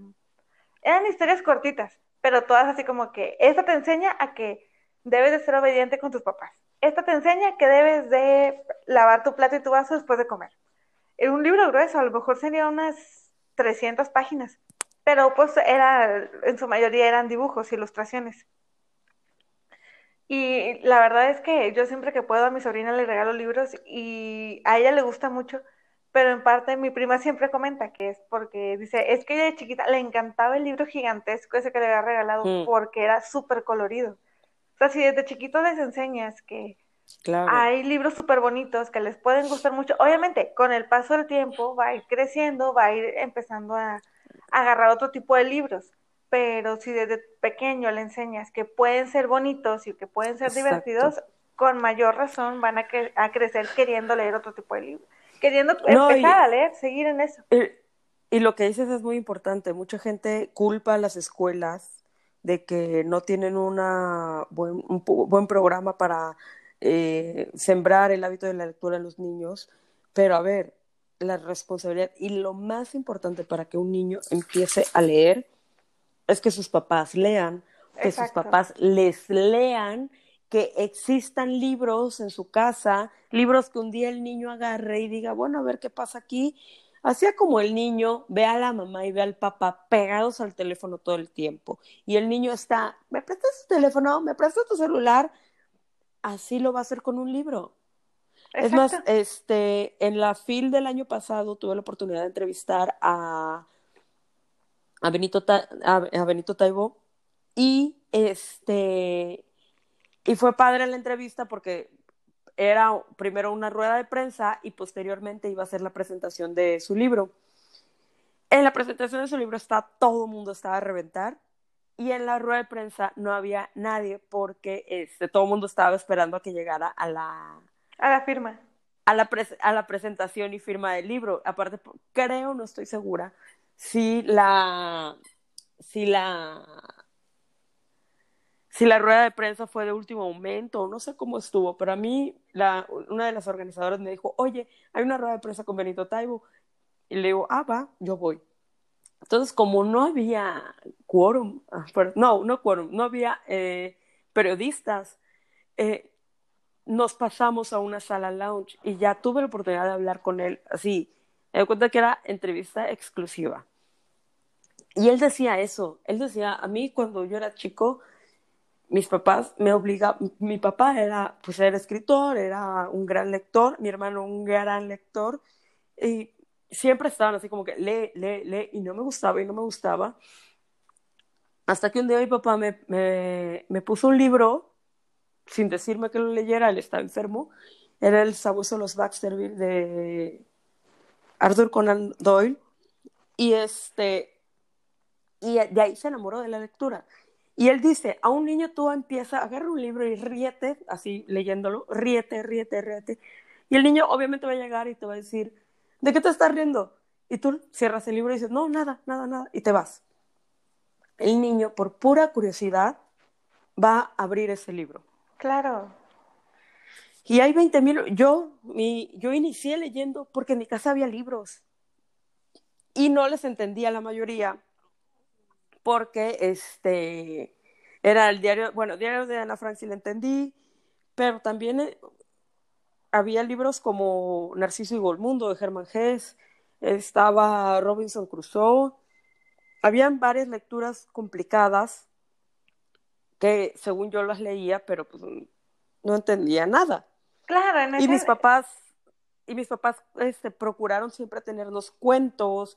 Eran historias cortitas, pero todas así como que, esta te enseña a que debes de ser obediente con tus papás. Esta te enseña que debes de lavar tu plato y tu vaso después de comer. En un libro grueso, a lo mejor sería unas 300 páginas pero pues era, en su mayoría eran dibujos, ilustraciones. Y la verdad es que yo siempre que puedo a mi sobrina le regalo libros y a ella le gusta mucho, pero en parte mi prima siempre comenta que es porque dice, es que ella de chiquita le encantaba el libro gigantesco ese que le había regalado mm. porque era súper colorido. O sea, si desde chiquito les enseñas que hay libros súper bonitos que les pueden gustar mucho, obviamente con el paso del tiempo va a ir creciendo, va a ir empezando a, agarrar otro tipo de libros. Pero si desde pequeño le enseñas que pueden ser bonitos y que pueden ser divertidos, con mayor razón van a, a, crecer queriendo leer otro tipo de libros. Queriendo empezar a leer, seguir en eso. y lo que dices es muy importante. Mucha gente culpa a las escuelas de que no tienen una buen, un buen programa para eh, sembrar el hábito de la lectura en los niños. Pero a ver, la responsabilidad y lo más importante para que un niño empiece a leer es que sus papás lean, que sus papás les lean, que existan libros en su casa, libros que un día el niño agarre y diga, bueno, a ver qué pasa aquí. Hacía como el niño ve a la mamá y ve al papá pegados al teléfono todo el tiempo. Y el niño está, ¿me prestas tu teléfono? ¿Me prestas tu celular? Así lo va a hacer con un libro. Es más, este, en la FIL del año pasado tuve la oportunidad de entrevistar a, a Benito, a, Benito Taibo y este y fue padre la entrevista porque era primero una rueda de prensa y posteriormente iba a ser la presentación de su libro. En la presentación de su libro está todo el mundo estaba a reventar y en la rueda de prensa no había nadie porque este, todo el mundo estaba esperando a que llegara a la, a la firma. A la, a la presentación y firma del libro. Aparte, creo, no estoy segura, si la, si la, si la rueda de prensa fue de último momento, no sé cómo estuvo, pero a mí una de las organizadoras me dijo, oye, hay una rueda de prensa con Benito Taibo. Y le digo, ah, va, yo voy. Entonces, como no había quórum, ah, no, no quórum, no había eh, periodistas, eh, nos pasamos a una sala lounge y ya tuve la oportunidad de hablar con él así. Me doy cuenta que era entrevista exclusiva. Y él decía eso, él decía, a mí cuando yo era chico, mis papás me obligaban, mi papá era, pues era escritor, era un gran lector, mi hermano un gran lector, y siempre estaban así como que lee, lee, lee, y no me gustaba y no me gustaba. Hasta que un día mi papá me, me, me puso un libro sin decirme que lo leyera, él estaba enfermo, era El sabueso de los Baxterville de Arthur Conan Doyle. Y este, y de ahí se enamoró de la lectura. Y él dice, a un niño tú empieza, agarra un libro y ríete, así leyéndolo, ríete, ríete, ríete. Y el niño obviamente va a llegar y te va a decir, ¿de qué te estás riendo? Y tú cierras el libro y dices, no, nada, nada, nada, y te vas. El niño, por pura curiosidad, va a abrir ese libro. Claro. Y hay 20 mil, yo, mi, yo inicié leyendo porque en mi casa había libros y no les entendía la mayoría porque este era el diario, bueno, diario de Ana Frank sí le entendí, pero también eh, había libros como Narciso y Golmundo de Germán Hess, estaba Robinson Crusoe, habían varias lecturas complicadas que según yo las leía, pero pues no entendía nada. Claro, en Y mis papás, y mis papás este, procuraron siempre tenernos cuentos,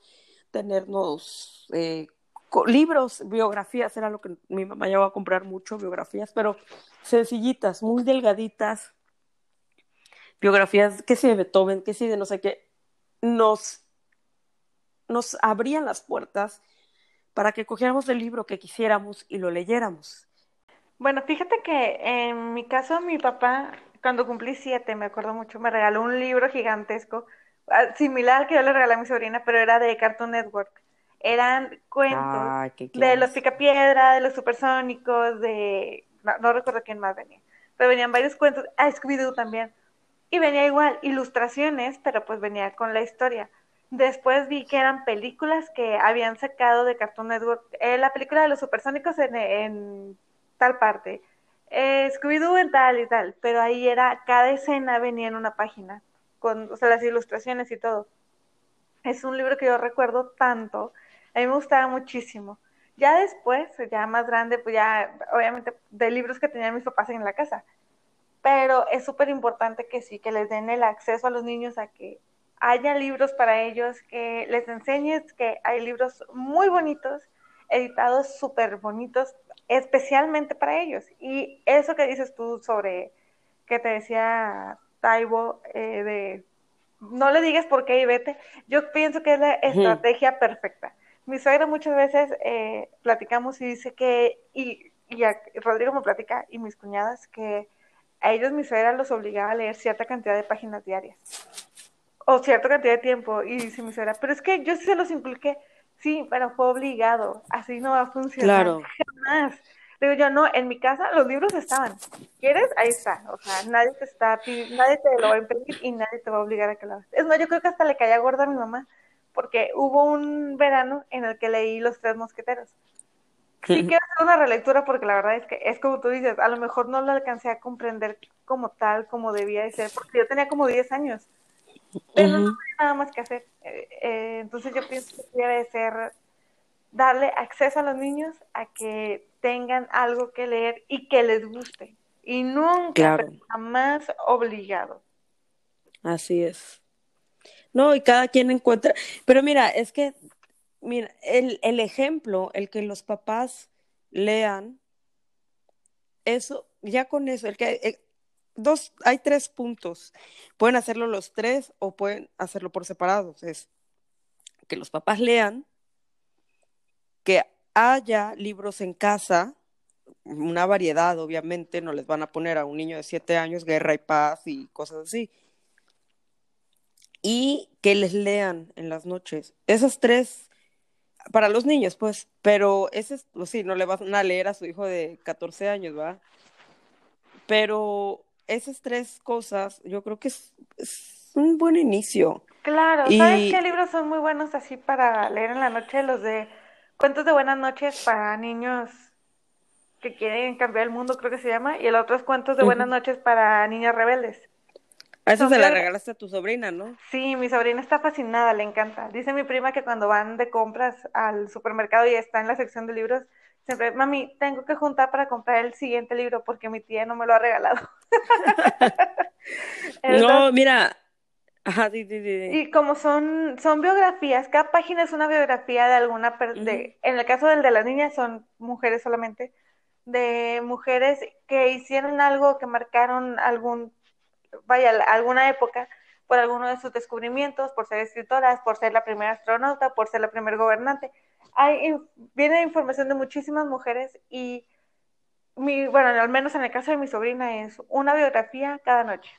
tenernos eh, libros, biografías, era lo que mi mamá llevaba a comprar mucho, biografías, pero sencillitas, muy delgaditas, biografías, que si de Beethoven, que si de no sé qué, nos, nos abrían las puertas para que cogiéramos el libro que quisiéramos y lo leyéramos. Bueno, fíjate que en mi caso mi papá cuando cumplí siete, me acuerdo mucho, me regaló un libro gigantesco, ah, similar al que yo le regalé a mi sobrina, pero era de Cartoon Network. Eran cuentos de los Picapiedra, de los Supersónicos, de... No, recuerdo quién más venía, pero venían varios cuentos, ah, Scooby-Doo también. Y venía igual, ilustraciones, pero pues venía con la historia. Después vi que eran películas que habían sacado de Cartoon Network. Eh, la película de los supersónicos en, en tal parte eh, Scooby-Doo en tal y tal, pero ahí era, cada escena venía en una página, con, o sea, las ilustraciones y todo. Es un libro que yo recuerdo tanto, a mí me gustaba muchísimo. Ya después, ya más grande, pues ya, obviamente, de libros que tenían mis papás en la casa. Pero es súper importante que sí, que les den el acceso a los niños a que haya libros para ellos, que les enseñes que hay libros muy bonitos, editados súper bonitos, especialmente para ellos. Y eso que dices tú sobre que te decía Taibo, eh, de no le digas por qué y vete, yo pienso que es la estrategia perfecta. Mi suegra muchas veces eh, platicamos y dice que, y, y Rodrigo me platica, y mis cuñadas, que a ellos mi suegra los obligaba a leer cierta cantidad de páginas diarias o cierta cantidad de tiempo. Y dice mi suegra, pero es que yo sí se los inculqué Sí, pero fue obligado. Así no va a funcionar. Claro. Jamás. Digo yo, no, en mi casa los libros estaban. ¿Quieres? Ahí está. O sea, nadie te está, nadie te lo va a impedir y nadie te va a obligar a que lo hagas. Es más, yo creo que hasta le caía gorda a mi mamá, porque hubo un verano en el que leí Los Tres Mosqueteros. Sí quiero hacer una relectura porque la verdad es que es como tú dices, a lo mejor no lo alcancé a comprender como tal, como debía de ser, porque yo tenía como 10 años. Pero no hay nada más que hacer. Eh, eh, entonces yo pienso que debe ser darle acceso a los niños a que tengan algo que leer y que les guste. Y nunca, jamás obligado. Así es. No, y cada quien encuentra. Pero mira, es que, mira, el, el ejemplo, el que los papás lean, eso, ya con eso, el que eh, dos, hay tres puntos. Pueden hacerlo los tres o pueden hacerlo por separados. Es que los papás lean, que haya libros en casa, una variedad, obviamente, no les van a poner a un niño de siete años guerra y paz y cosas así. Y que les lean en las noches. Esas tres, para los niños, pues, pero ese, pues sí, no le van a leer a su hijo de 14 años, ¿va? Pero esas tres cosas, yo creo que es, un buen inicio. Claro, ¿sabes qué libros son muy buenos así para leer en la noche? Los de cuentos de buenas noches para niños que quieren cambiar el mundo, creo que se llama, y el otro es cuentos de buenas noches para niños rebeldes. A eso se la regalaste a tu sobrina, ¿no? Sí, mi sobrina está fascinada, le encanta. Dice mi prima que cuando van de compras al supermercado y está en la sección de libros, siempre, mami, tengo que juntar para comprar el siguiente libro porque mi tía no me lo ha regalado. no, mira. Ajá, Y como son, son biografías, cada página es una biografía de alguna, de, en el caso del de las niñas son mujeres solamente, de mujeres que hicieron algo, que marcaron algún vaya, alguna época, por alguno de sus descubrimientos, por ser escritoras, por ser la primera astronauta, por ser la primera gobernante. Hay, viene información de muchísimas mujeres y, mi, bueno, al menos en el caso de mi sobrina es una biografía cada noche.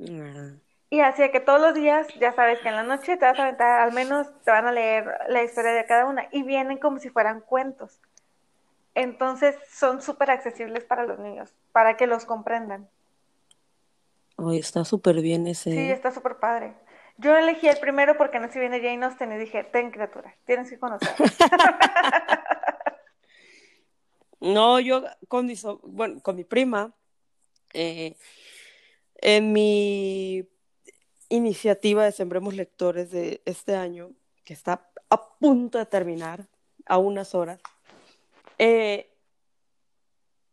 Ah. Y así que todos los días, ya sabes que en la noche te vas a aventar, al menos te van a leer la historia de cada una y vienen como si fueran cuentos. Entonces son súper accesibles para los niños, para que los comprendan. Ay, está súper bien ese. Sí, está súper padre. Yo elegí el primero porque no si viene Jane Austen y dije, ten criatura, tienes que conocer. no, yo con mi, bueno, con mi prima, eh, en mi iniciativa de Sembremos Lectores de este año, que está a punto de terminar, a unas horas, eh,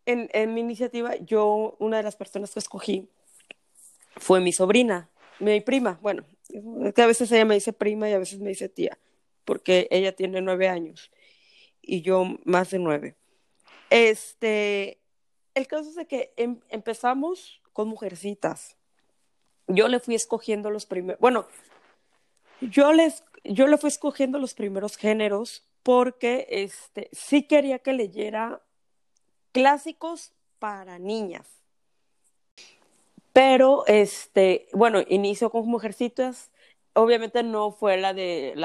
en, en mi iniciativa, yo, una de las personas que escogí fue mi sobrina, mi prima, bueno, que a veces ella me dice prima y a veces me dice tía, porque ella tiene nueve años y yo más de nueve. Este, el caso es de que em, empezamos con mujercitas. Yo le fui escogiendo los primeros, bueno, yo les, yo le fui escogiendo los primeros géneros porque este, sí quería que leyera clásicos para niñas. Pero, este, bueno, inicio con Mujercitas. Obviamente no fue la de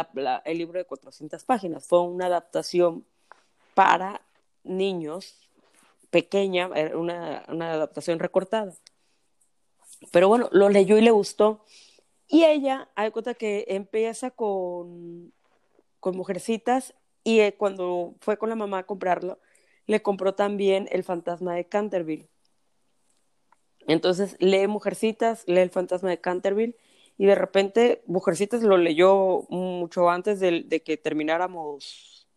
el libro de 400 páginas, fue una adaptación para niños, pequeña, una, una adaptación recortada. Pero bueno, lo leyó y le gustó. Y ella, hay cuenta que empieza con, con Mujercitas y eh, cuando fue con la mamá a comprarlo, le compró también El fantasma de Canterville. Entonces lee Mujercitas, lee El fantasma de Canterville y de repente Mujercitas lo leyó mucho antes de, que termináramos,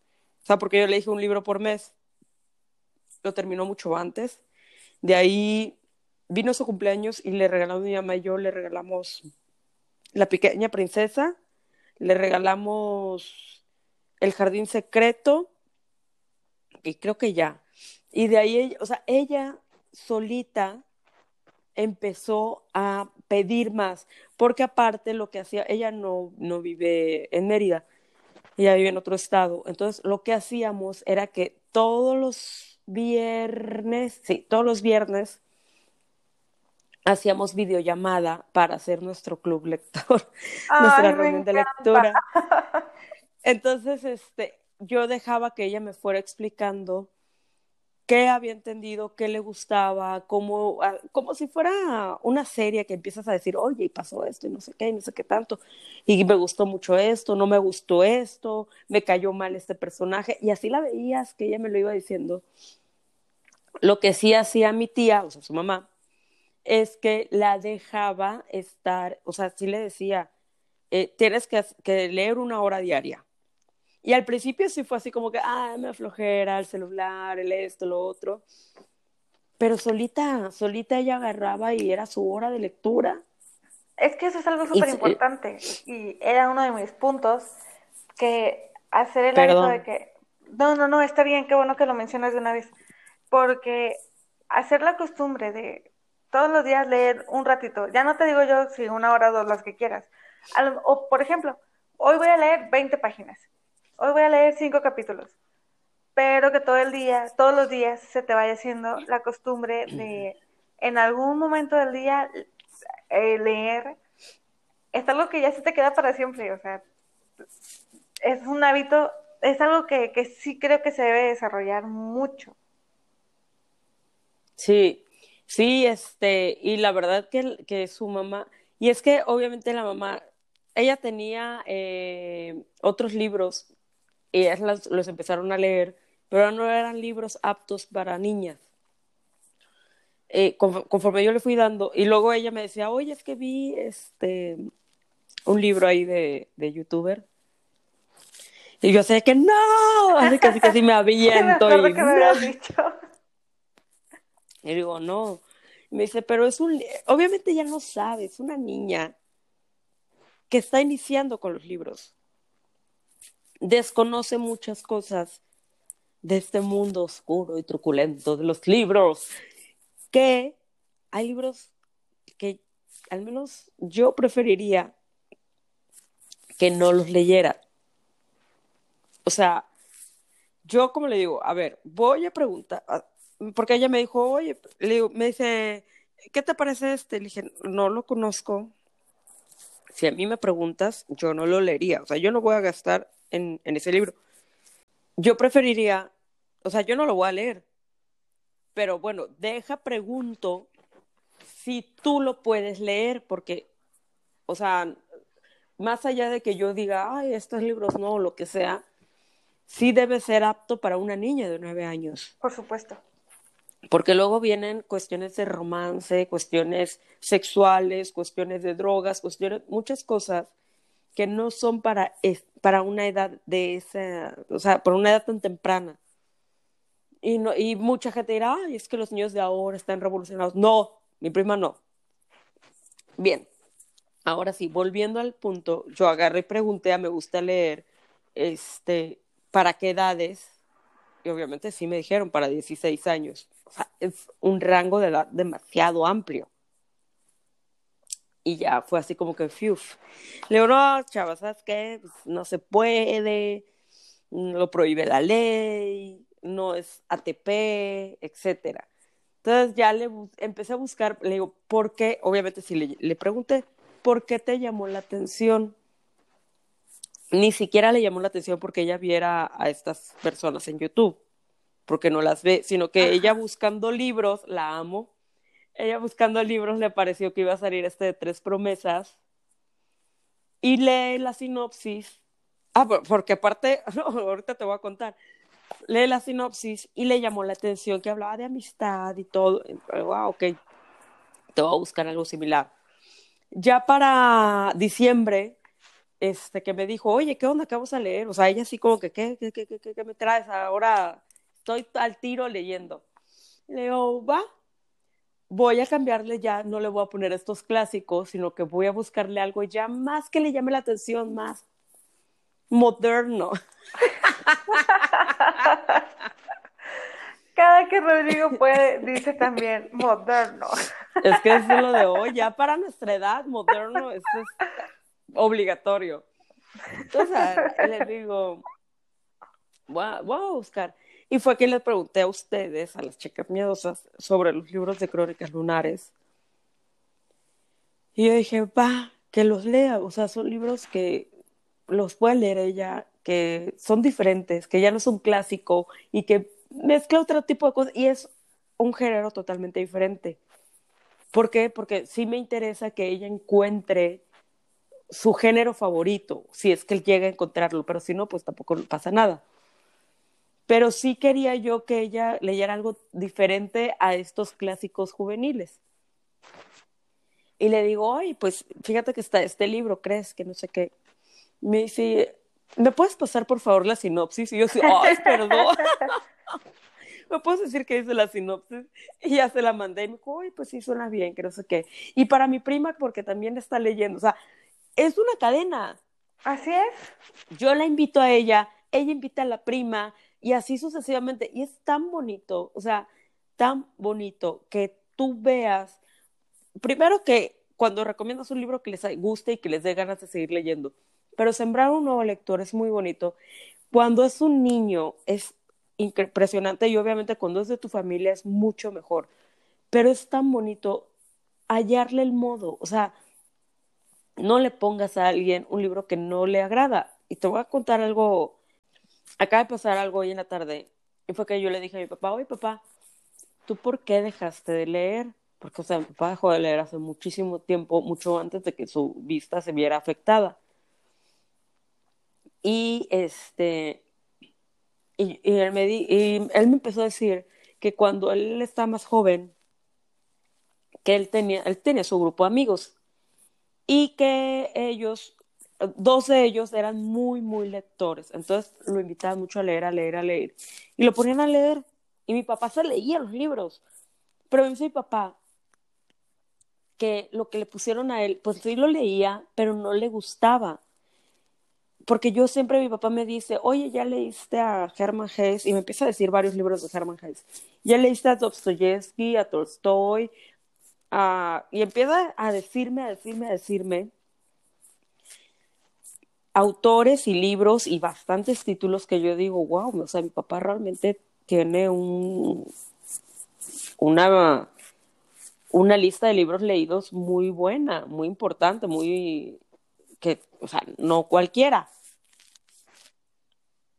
o sea, porque yo le dije un libro por mes, lo terminó mucho antes. De ahí vino su cumpleaños y le regalamos mi mamá y yo, le regalamos La pequeña princesa, le regalamos El jardín secreto y creo que ya. Y de ahí, o sea, ella solita empezó a pedir más, porque aparte lo que hacía, ella no, no vive en Mérida, ella vive en otro estado, entonces lo que hacíamos era que todos los viernes, sí, todos los viernes hacíamos videollamada para hacer nuestro club lector, nuestra reunión de lectura. Entonces, este, yo dejaba que ella me fuera explicando qué había entendido, qué le gustaba, como, ah, como si fuera una serie que empiezas a decir, oye, y pasó esto, y no sé qué, y no sé qué tanto, y me gustó mucho esto, no me gustó esto, me cayó mal este personaje, y así la veías, que ella me lo iba diciendo. Lo que sí hacía mi tía, o sea, su mamá, es que la dejaba estar, o sea, sí le decía, eh, tienes que, que leer una hora diaria y al principio sí fue así como que, ah, me aflojera el celular, el esto, lo otro. Pero solita, solita ella agarraba y era su hora de lectura. Es que eso es algo súper importante. Y era uno de mis puntos, que hacer el hábito de que... No, no, no, está bien, qué bueno que lo mencionas de una vez. Porque hacer la costumbre de todos los días leer un ratito, ya no te digo yo si una hora o dos, las que quieras. O, por ejemplo, hoy voy a leer 20 páginas hoy voy a leer cinco capítulos, pero que todo el día, todos los días se te vaya haciendo la costumbre de en algún momento del día eh, leer. Es algo que ya se te queda para siempre, o sea, es un hábito, es algo que, que sí creo que se debe desarrollar mucho. Sí, sí, este, y la verdad que, que su mamá, y es que obviamente la mamá, ella tenía eh, otros libros y ellas los empezaron a leer, pero no eran libros aptos para niñas. Eh, conforme yo le fui dando, y luego ella me decía, oye, es que vi este un libro ahí de, de youtuber. Y yo sé que no, así casi casi me aviento. y, que me dicho. y digo, no. Y me dice, pero es un, obviamente ya no sabe, es una niña que está iniciando con los libros desconoce muchas cosas de este mundo oscuro y truculento de los libros, que hay libros al menos yo preferiría que no los leyera. O sea, yo como le digo, a ver, voy a preguntar, ah, porque ella me dijo, oye, le digo, me dice, ¿qué te parece este? Le dije, no lo conozco. Si a mí me preguntas, yo no lo leería. O sea, yo no voy a gastar en, en ese libro. Yo preferiría, o sea, yo no lo voy a leer. Pero bueno, deja, pregunto si tú lo puedes leer, porque, o sea, más allá de que yo diga, ay, estos libros no, lo que sea, sí debe ser apto para una niña de nueve años. Por supuesto. Porque luego vienen cuestiones de romance, cuestiones sexuales, cuestiones de drogas, cuestiones, muchas cosas que no son para, para una edad de esa, o sea, para una edad tan temprana. Y, no, y mucha gente dirá, es que los niños de ahora están revolucionados. No, mi prima no. Bien, ahora sí, volviendo al punto, yo agarré y pregunté a Me Gusta Leer, este, ¿para qué edades? Y obviamente sí me dijeron para 16 años. Es un rango de edad demasiado amplio. Y ya fue así como que, fiu. Le digo, no, chavas, ¿sabes qué? Pues no se puede, lo prohíbe la ley, no es ATP, etcétera. Entonces ya le empecé a buscar, le digo, ¿por qué? Obviamente sí le, le pregunté, ¿por qué te llamó la atención? Ni siquiera le llamó la atención porque ella viera a estas personas en YouTube, porque no las ve, sino que ella buscando libros, la amo, ella buscando libros le pareció que iba a salir este de tres promesas y lee la sinopsis. Ah, porque aparte, ahorita te voy a contar, lee la sinopsis y le llamó la atención que hablaba de amistad y todo. Wow, ok, te voy a buscar algo similar. Ya para diciembre, este, que me dijo, oye, ¿qué onda? ¿Qué vamos a leer? O sea, ella así como que, ¿qué, qué, qué, qué, qué me traes? Ahora estoy al tiro leyendo. Le va, voy a cambiarle ya, no le voy a poner estos clásicos, sino que voy a buscarle algo ya más que le llame la atención, más moderno. Cada que Rodrigo puede, dice también moderno. Es que es lo de hoy, ya para nuestra edad, moderno, es obligatorio. Entonces, les digo, voy a, buscar. Y fue que les pregunté a ustedes, a las chicas miedosas, sobre los libros de crónicas lunares. Y yo dije, va, que los lea. O sea, son libros que los puede leer ella, que son diferentes, que ya no es un clásico y que mezcla otro tipo de cosas y es un género totalmente diferente. ¿Por qué? Porque sí me interesa que ella encuentre su género favorito, si es que él llega a encontrarlo, pero si no, pues tampoco pasa nada. Pero sí quería yo que ella leyera algo diferente a estos clásicos juveniles. Y le digo, ay, pues fíjate que está este libro, ¿crees que no sé qué? Me dice, ¿me puedes pasar por favor la sinopsis? Y yo sí, ay, perdón. ¿Me puedes decir qué dice la sinopsis? Y ya se la mandé y me dijo, ay, pues sí, suena bien, que no sé qué. Y para mi prima, porque también está leyendo, o sea, es una cadena. Así es. Yo la invito a ella, ella invita a la prima y así sucesivamente. Y es tan bonito, o sea, tan bonito que tú veas, primero que cuando recomiendas un libro que les guste y que les dé ganas de seguir leyendo, pero sembrar un nuevo lector es muy bonito. Cuando es un niño es impresionante y obviamente cuando es de tu familia es mucho mejor, pero es tan bonito hallarle el modo, o sea, no le pongas a alguien un libro que no le agrada. Y te voy a contar algo, acaba de pasar algo hoy en la tarde, y fue que yo le dije a mi papá, oye papá, ¿tú por qué dejaste de leer? Porque, o sea, mi papá dejó de leer hace muchísimo tiempo, mucho antes de que su vista se viera afectada. Y este, y, él, me y él me empezó a decir que cuando él estaba más joven, que él tenía, él tenía su grupo de amigos y que ellos, dos de ellos eran muy, muy lectores. Entonces lo invitaban mucho a leer, a leer, a leer. Y lo ponían a leer. Y mi papá se leía los libros. Pero me dice mi papá que lo que le pusieron a él, pues sí lo leía, pero no le gustaba porque yo siempre, mi papá me dice, oye, ya leíste a Hermann Hesse, y me empieza a decir varios libros de Hermann Hesse. Ya leíste a Dostoyevsky, a Tolstoy, y empieza a decirme, a decirme, a decirme autores y libros y bastantes títulos que yo digo, wow, o sea, mi papá realmente tiene un, una, una lista de libros leídos muy buena, muy importante, muy, que, o sea, no cualquiera.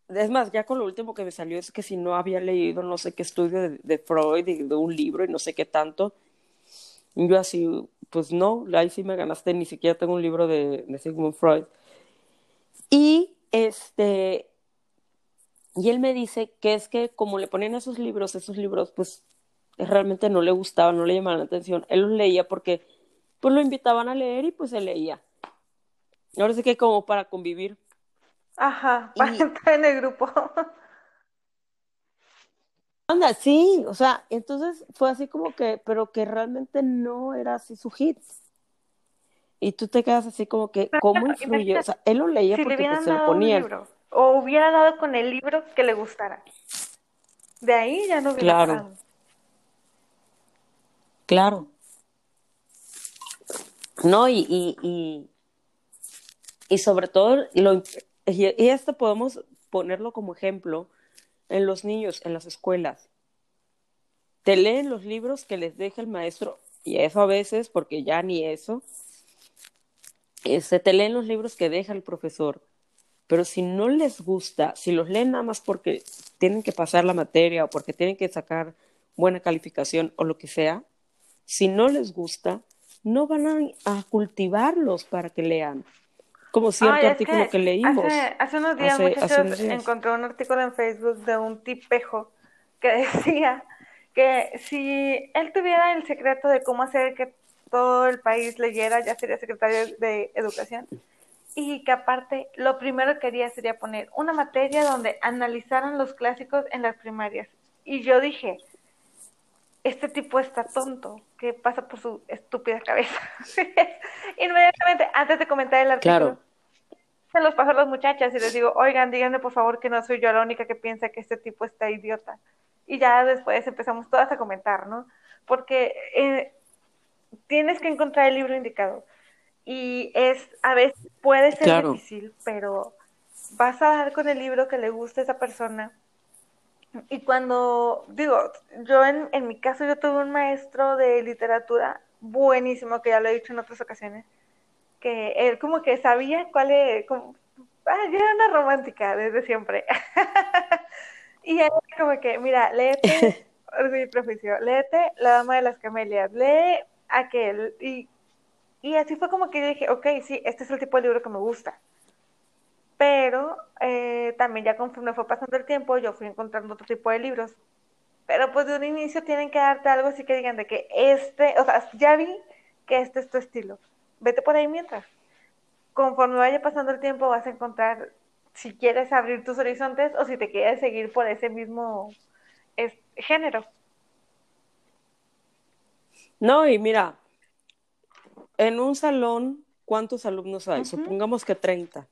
Es más, ya con lo último que me salió es que si no había leído no sé qué estudio de, Freud y de un libro y no sé qué tanto, yo así, pues no, ahí sí me ganaste, ni siquiera tengo un libro de, de Sigmund Freud. Y este, y él me dice que es que como le ponían esos libros, esos libros, pues realmente no le gustaban, no le llamaban la atención. Él los leía porque pues lo invitaban a leer y pues se leía. Ahora sí que como para convivir. Ajá, para entrar en el grupo. Anda, sí, o sea, entonces fue así como que, pero que realmente no era así su hit. Y tú te quedas así como que, ¿cómo influye? O sea, él lo leía porque pues, se lo ponía. Libro, o hubiera dado con el libro que le gustara. De ahí ya no hubiera Claro. Claro. No, y, y, y, y sobre todo, lo, y esto podemos ponerlo como ejemplo en los niños, en las escuelas. Te leen los libros que les deja el maestro, y eso a veces, porque ya ni eso, se este, te leen los libros que deja el profesor. Pero si no les gusta, si los leen nada más porque tienen que pasar la materia o porque tienen que sacar buena calificación o lo que sea, si no les gusta, no van a, cultivarlos para que lean. Como cierto artículo que, leímos. Hace, unos días, muchachos, encontré un artículo en Facebook de un tipejo que decía que si él tuviera el secreto de cómo hacer que todo el país leyera, ya sería secretario de Educación. Y que aparte, lo primero que quería sería poner una materia donde analizaran los clásicos en las primarias. Y yo dije, este tipo está tonto, ¿qué pasa por su estúpida cabeza? Inmediatamente, antes de comentar el artículo, se los paso a las muchachas y les digo, oigan, díganme por favor que no soy yo la única que piensa que este tipo está idiota. Y ya después empezamos todas a comentar, ¿no? Porque eh, tienes que encontrar el libro indicado. Y es, a veces puede ser difícil, pero vas a dar con el libro que le guste a esa persona. Y cuando, digo, yo en, en mi caso, yo tuve un maestro de literatura buenísimo, que ya lo he dicho en otras ocasiones, que él como que sabía cuál es, como, ah, yo era una romántica desde siempre. y él como que, mira, léete, orgullo y léete La Dama de las Camelias, lee aquel. Y, y así fue como que yo dije, ok, sí, este es el tipo de libro que me gusta. Pero eh, también ya conforme fue pasando el tiempo, yo fui encontrando otro tipo de libros. Pero pues de un inicio tienen que darte algo así que digan de que este, o sea, ya vi que este es tu estilo. Vete por ahí mientras. Conforme vaya pasando el tiempo vas a encontrar si quieres abrir tus horizontes o si te quieres seguir por ese mismo género. No, y mira, en un salón, ¿cuántos alumnos hay? Supongamos que 30.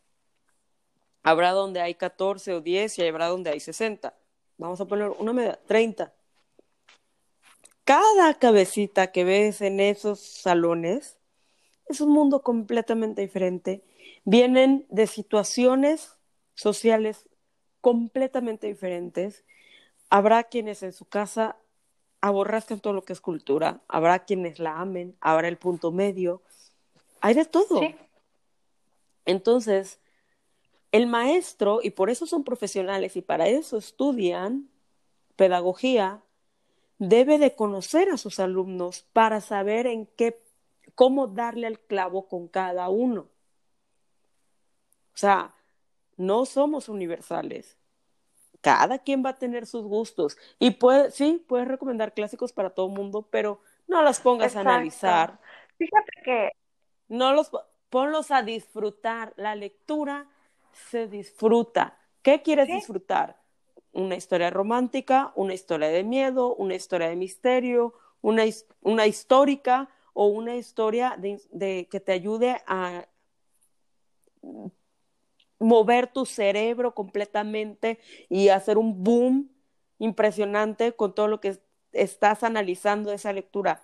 Habrá donde hay 14 o 10 y habrá donde hay 60. Vamos a poner una media, 30. Cada cabecita que ves en esos salones es un mundo completamente diferente. Vienen de situaciones sociales completamente diferentes. Habrá quienes en su casa aborrezcan todo lo que es cultura, habrá quienes la amen, habrá el punto medio, hay de todo. Entonces, el maestro, y por eso son profesionales y para eso estudian pedagogía, debe de conocer a sus alumnos para saber en qué, cómo darle el clavo con cada uno. O sea, no somos universales cada quien va a tener sus gustos. Y puede, sí, puedes recomendar clásicos para todo el mundo, pero no las pongas a analizar. Fíjate que... No los, ponlos a disfrutar. La lectura se disfruta. ¿Qué quieres disfrutar? Una historia romántica, una historia de miedo, una historia de misterio, una, una histórica o una historia de que te ayude a mover tu cerebro completamente y hacer un boom impresionante con todo lo que estás analizando de esa lectura.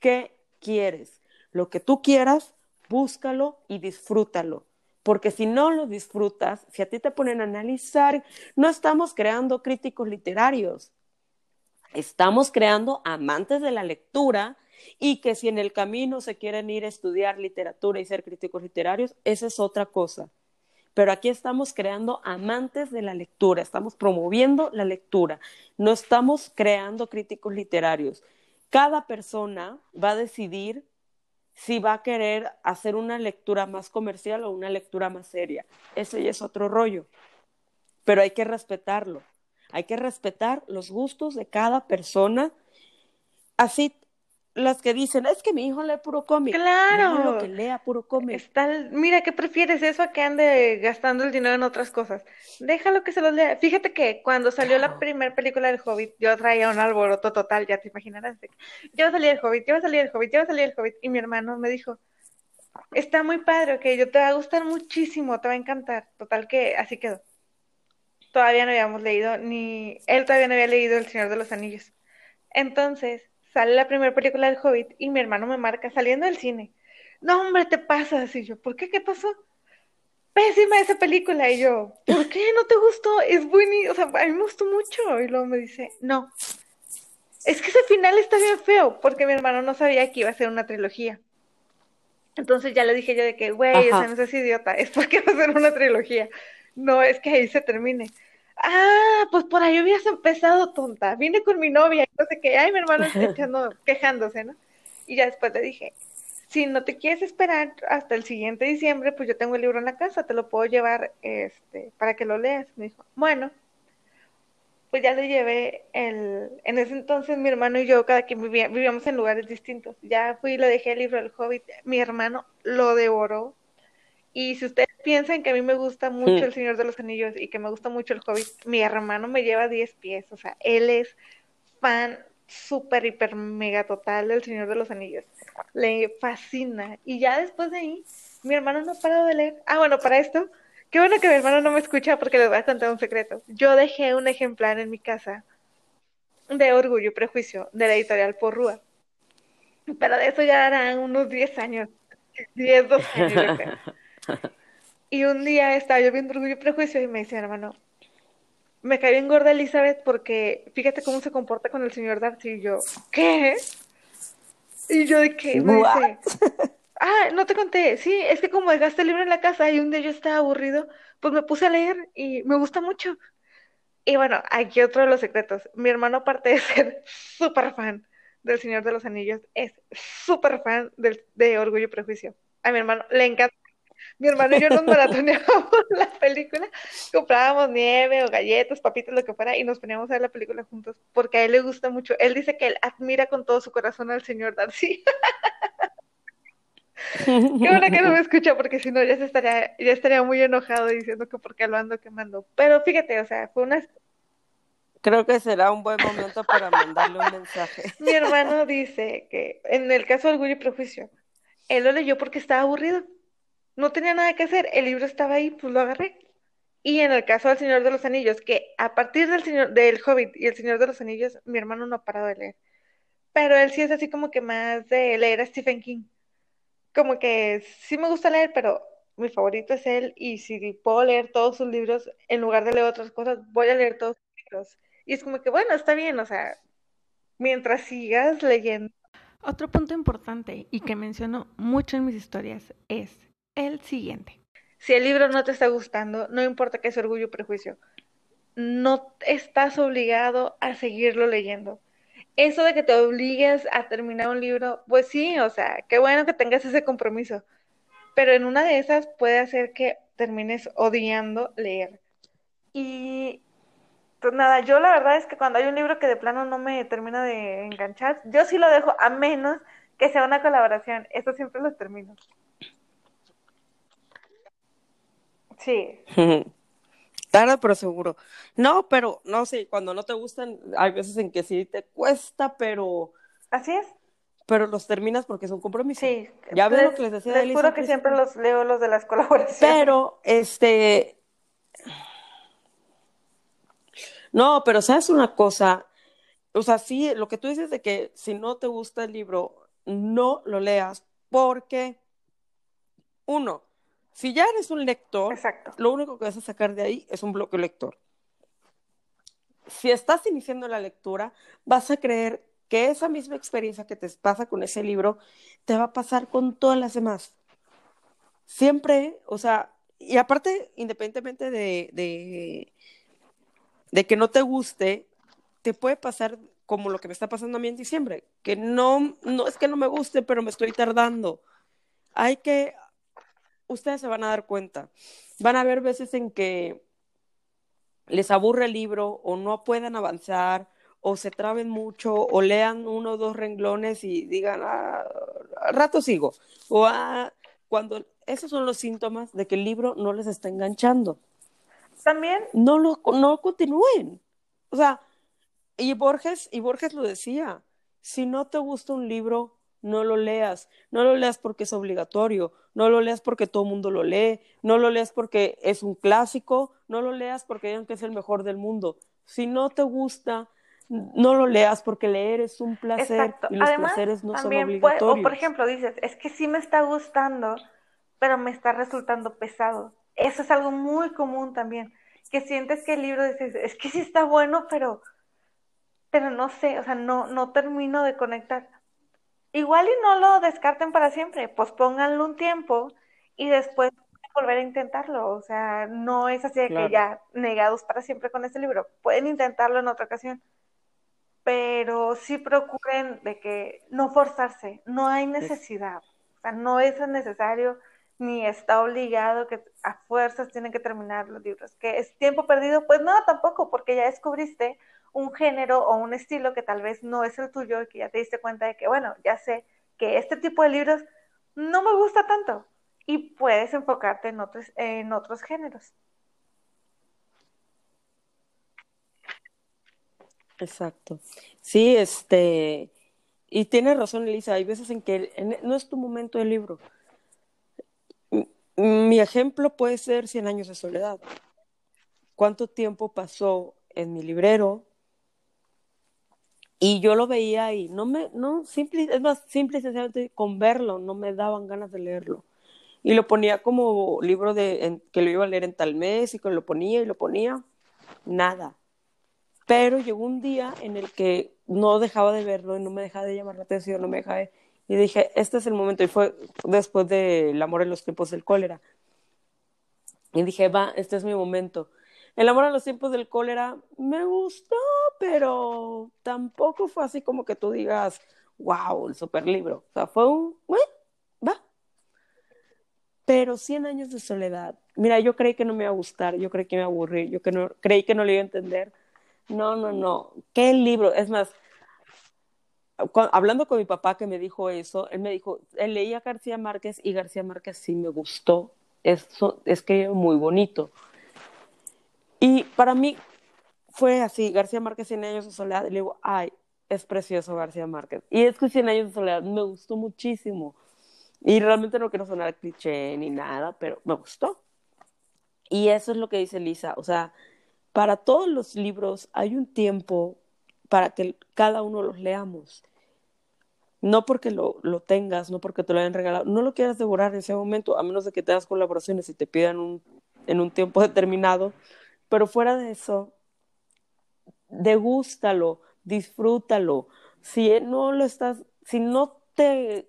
¿Qué quieres. Lo que tú quieras, búscalo y disfrútalo. Porque si no lo disfrutas, si a ti te ponen a analizar, no estamos creando críticos literarios, estamos creando amantes de la lectura y que si en el camino se quieren ir a estudiar literatura y ser críticos literarios, esa es otra cosa. Pero aquí estamos creando amantes de la lectura, estamos promoviendo la lectura, no estamos creando críticos literarios. Cada persona va a decidir si va a querer hacer una lectura más comercial o una lectura más seria. Ese ya es otro rollo. Pero hay que respetarlo. Hay que respetar los gustos de cada persona. Así las que dicen, es que mi hijo lee puro cómic. Claro. que lea puro cómic. Está, mira, ¿qué prefieres eso a que ande gastando el dinero en otras cosas? Déjalo que se los lea. Fíjate que cuando salió la primera película del Hobbit, yo traía un alboroto total, ya te imaginarás. Yo va a salir el Hobbit, yo va a salir el Hobbit, yo va a salir el Hobbit. Y mi hermano me dijo, está muy padre, ok, yo te va a gustar muchísimo, te va a encantar. Total que así quedó. Todavía no habíamos leído, ni él todavía no había leído El Señor de los Anillos. Entonces, sale la primera película del Hobbit y mi hermano me marca saliendo del cine. No, hombre, te pasas. Y yo, ¿por qué? ¿Qué pasó? Pésima esa película. Y yo, ¿por qué no te gustó? Es buenísimo. O sea, a mí me gustó mucho. Y luego me dice, no. Es que ese final está bien feo, porque mi hermano no sabía que iba a ser una trilogía. Entonces ya le dije yo de que, güey, esa no es idiota, es porque va a ser una trilogía. No, es que ahí se termine. Ah, pues por ahí hubieras empezado, tonta. Vine con mi novia y no sé qué. Ay, mi hermano está echando, quejándose, ¿no? Y ya después le dije, si no te quieres esperar hasta el siguiente diciembre, pues yo tengo el libro en la casa, te lo puedo llevar este, para que lo leas. Me dijo, bueno, pues ya le llevé el... En ese entonces mi hermano y yo, cada quien vivía, vivíamos en lugares distintos. Ya fui y le dejé el libro del Hobbit. Mi hermano lo devoró y si ustedes piensan que a mí me gusta mucho El Señor de los Anillos y que me gusta mucho El Hobbit, mi hermano me lleva 10 pies. O sea, él es fan súper, hiper, mega total del Señor de los Anillos. Le fascina. Y ya después de ahí, mi hermano no ha parado de leer. Ah, bueno, para esto, qué bueno que mi hermano no me escucha porque les voy a contar un secreto. Yo dejé un ejemplar en mi casa de Orgullo y Prejuicio de la editorial Porrúa. Pero de eso ya harán unos 10 años. 10, 12 años. Y un día estaba yo viendo Orgullo y Prejuicio y me dice, hermano, me cae bien gorda Elizabeth porque fíjate cómo se comporta con el señor Darcy. Y yo, ¿qué? Y yo de qué? Me dice, ah, no te conté. Sí, es que como dejaste el libro en la casa y un día yo estaba aburrido, pues me puse a leer y me gusta mucho. Y bueno, aquí otro de los secretos. Mi hermano, aparte de ser súper fan del Señor de los Anillos, es súper fan de Orgullo y Prejuicio. A mi hermano le encanta mi hermano y yo nos maratoneábamos la película, comprábamos nieve o galletas, papitas, lo que fuera, y nos poníamos a ver la película juntos, porque a él le gusta mucho. Él dice que él admira con todo su corazón al señor Darcy. Qué bueno que no me escucha, porque si no ya, se estaría, ya estaría muy enojado diciendo que por qué lo ando quemando. Pero fíjate, o sea, fue una... Creo que será un buen momento para mandarle un mensaje. Mi hermano dice que en el caso de Orgullo y Prejuicio, él lo leyó porque estaba aburrido no tenía nada que hacer, el libro estaba ahí, pues lo agarré. Y en el caso del Señor de los Anillos, que a partir del Señor, del Hobbit y el Señor de los Anillos, mi hermano no ha parado de leer. Pero él sí es así como que más de leer a Stephen King. Como que sí me gusta leer, pero mi favorito es él. Y si puedo leer todos sus libros, en lugar de leer otras cosas, voy a leer todos sus libros. Y es como que, bueno, está bien, o sea, mientras sigas leyendo. Otro punto importante y que menciono mucho en mis historias es el siguiente. Si el libro no te está gustando, no importa que es orgullo o prejuicio, no estás obligado a seguirlo leyendo. Eso de que te obligues a terminar un libro, pues sí, o sea, qué bueno que tengas ese compromiso, pero en una de esas puede hacer que termines odiando leer. Y pues nada, yo la verdad es que cuando hay un libro que de plano no me termina de enganchar, yo sí lo dejo, a menos que sea una colaboración. Eso siempre lo termino. Sí. Tarde, pero seguro. No, pero no sé, cuando no te gustan, hay veces en que sí te cuesta, pero. Así es. Pero los terminas porque es un compromiso. Sí. Ya ves lo que les decía les juro que siempre los leo los de las colaboraciones. Pero, este. No, pero sabes una cosa. O sea, sí, lo que tú dices de que si no te gusta el libro, no lo leas porque, uno, si ya eres un lector, Exacto. lo único que vas a sacar de ahí es un bloque lector. Si estás iniciando la lectura, vas a creer que esa misma experiencia que te pasa con ese libro te va a pasar con todas las demás. Siempre, o sea, y aparte, independientemente de, de, de que no te guste, te puede pasar como lo que me está pasando a mí en diciembre, que no, no es que no me guste, pero me estoy tardando. Hay que, ustedes se van a dar cuenta, van a haber veces en que les aburre el libro o no puedan avanzar o se traben mucho o lean uno o dos renglones y digan, ah, al rato sigo. O ah, cuando esos son los síntomas de que el libro no les está enganchando. También. No lo no continúen. O sea, y Borges, y Borges lo decía, si no te gusta un libro, no lo leas. No lo leas porque es obligatorio, no lo leas porque todo el mundo lo lee, no lo leas porque es un clásico, no lo leas porque digan que es el mejor del mundo. Si no te gusta, no lo leas porque leer es un placer Exacto. y los Además, placeres no son puede- obligatorios. o por ejemplo, dices, es que sí me está gustando, pero me está resultando pesado. Eso es algo muy común también, que sientes que el libro dices, es que sí está bueno, pero, pero no sé, o sea, no, no termino de conectar. Igual y no lo descarten para siempre, pues pónganlo un tiempo y después volver a intentarlo. O sea, no es así de Claro. que ya negados para siempre con ese libro. Pueden intentarlo en otra ocasión pero sí procuren de que no forzarse, no hay necesidad, o sea, no es necesario ni está obligado que a fuerzas tienen que terminar los libros, que es tiempo perdido, pues no, tampoco, porque ya descubriste un género o un estilo que tal vez no es el tuyo y que ya te diste cuenta de que, bueno, ya sé que este tipo de libros no me gusta tanto y puedes enfocarte en otros, en otros géneros. Exacto. Sí, este, y tienes razón, Elisa, hay veces en que no es tu momento del libro. Mi ejemplo puede ser Cien años de soledad. ¿Cuánto tiempo pasó en mi librero? Y yo lo veía y no me, no, simple, es más, simple y sencillamente con verlo, no me daban ganas de leerlo. Y lo ponía como libro de, en- que lo iba a leer en tal mes y que lo ponía y lo ponía, nada. Pero llegó un día en el que no dejaba de verlo y no me dejaba de llamar la atención, no me dejaba de... Y dije, este es el momento. Y fue después de El amor en los tiempos del cólera. Y dije, va, este es mi momento. El amor en los tiempos del cólera me gustó, pero tampoco fue así como que tú digas, wow, el super libro. O sea, fue un, bueno, va. Pero 100 años de soledad. Mira, yo creí que no me iba a gustar, yo creí que me iba a aburrir, yo que no, creí que no lo iba a entender. No, no, no. ¿Qué libro? Es más, hablando con mi papá que me dijo eso, él me dijo, él leía García Márquez y García Márquez sí me gustó. Eso, es que muy bonito. Y para mí fue así, García Márquez, 100 años de soledad, y le digo, ay, es precioso García Márquez. Y es que 100 años de soledad me gustó muchísimo. Y realmente no quiero sonar cliché ni nada, pero me gustó. Y eso es lo que dice Lisa, o sea, para todos los libros hay un tiempo para que cada uno los leamos. No porque lo, lo tengas, no porque te lo hayan regalado, no lo quieras devorar en ese momento, a menos de que tengas colaboraciones y te pidan un, en un tiempo determinado. Pero fuera de eso, degústalo, disfrútalo. Si no lo estás, si no te,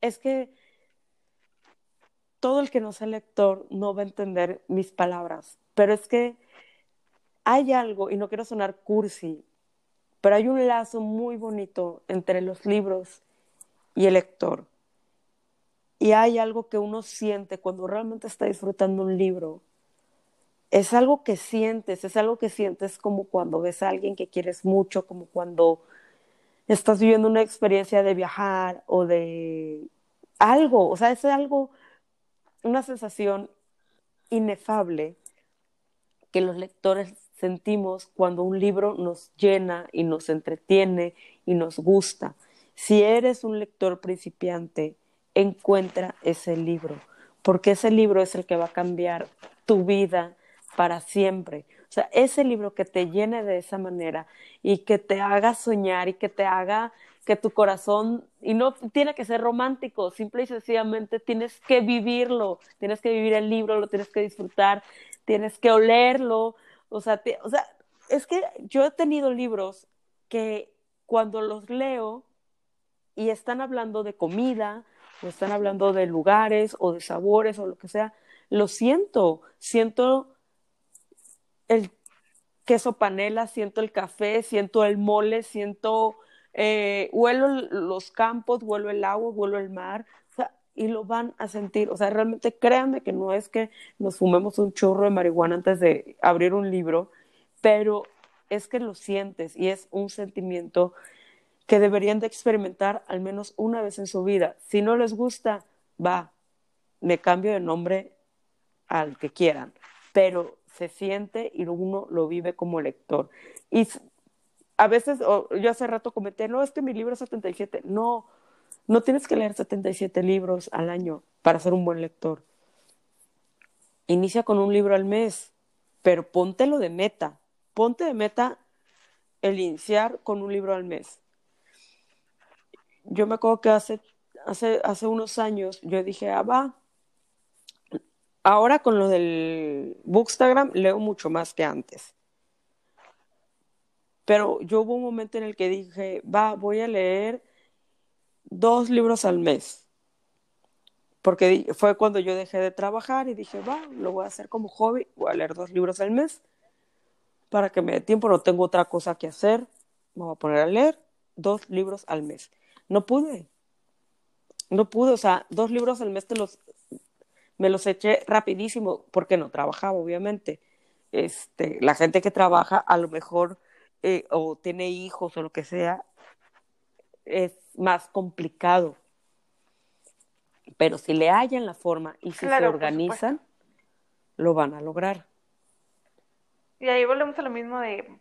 es que todo el que no sea lector no va a entender mis palabras, pero es que hay algo, y no quiero sonar cursi, pero hay un lazo muy bonito entre los libros y el lector. Y hay algo que uno siente cuando realmente está disfrutando un libro. Es algo que sientes, es algo que sientes como cuando ves a alguien que quieres mucho, como cuando estás viviendo una experiencia de viajar o de algo, o sea, es algo, una sensación inefable que los lectores sentimos cuando un libro nos llena y nos entretiene y nos gusta. Si eres un lector principiante, encuentra ese libro, porque ese libro es el que va a cambiar tu vida para siempre. O sea, ese libro que te llene de esa manera y que te haga soñar y que te haga que tu corazón, y no tiene que ser romántico, simple y sencillamente tienes que vivirlo, tienes que vivir el libro, lo tienes que disfrutar, tienes que olerlo, o sea, o sea, es que yo he tenido libros que cuando los leo y están hablando de comida, o están hablando de lugares o de sabores o lo que sea, lo siento, siento el queso panela, siento el café, siento el mole, siento, eh, huelo los campos, huelo el agua, huelo el mar, y lo van a sentir, o sea, realmente créanme que no es que nos fumemos un churro de marihuana antes de abrir un libro, pero es que lo sientes y es un sentimiento que deberían de experimentar al menos una vez en su vida. Si no les gusta, va, me cambio de nombre al que quieran, pero se siente y uno lo vive como lector. Y a veces, yo hace rato comenté, no, es que mi libro es 77. No, no tienes que leer 77 libros al año para ser un buen lector. Inicia con un libro al mes, pero póntelo de meta. Ponte de meta el iniciar con un libro al mes. Yo me acuerdo que hace, hace, hace unos años yo dije, ah, va, ahora con lo del Bookstagram leo mucho más que antes. Pero yo hubo un momento en el que dije, va, voy a leer dos libros al mes. Porque fue cuando yo dejé de trabajar y dije, va, lo voy a hacer como hobby, voy a leer dos libros al mes para que me dé tiempo, no tengo otra cosa que hacer, me voy a poner a leer dos libros al mes. No pude, no pude, o sea, dos libros al mes te los, me los eché rapidísimo porque no trabajaba, obviamente. Este, la gente que trabaja a lo mejor eh, o tiene hijos o lo que sea, es más complicado. Pero si le hallan la forma y si se organizan, lo van a lograr. Y ahí volvemos a lo mismo de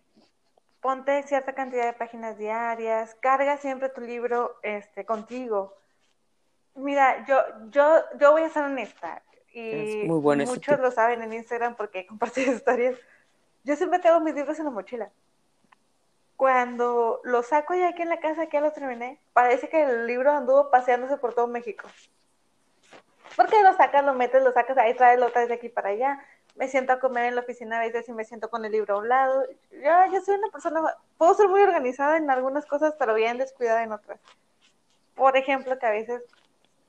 ponte cierta cantidad de páginas diarias, carga siempre tu libro este, contigo. Mira, yo, yo, yo voy a ser honesta. Y muchos lo saben en Instagram porque he compartido historias. Yo siempre tengo mis libros en la mochila. Cuando lo saco ya aquí en la casa, que ya lo terminé, parece que el libro anduvo paseándose por todo México. Porque lo sacas, lo metes, lo sacas, ahí traes, lo traes de aquí para allá me siento a comer en la oficina a veces y me siento con el libro a un lado. Yo, yo soy una persona, puedo ser muy organizada en algunas cosas, pero bien descuidada en otras. Por ejemplo, que a veces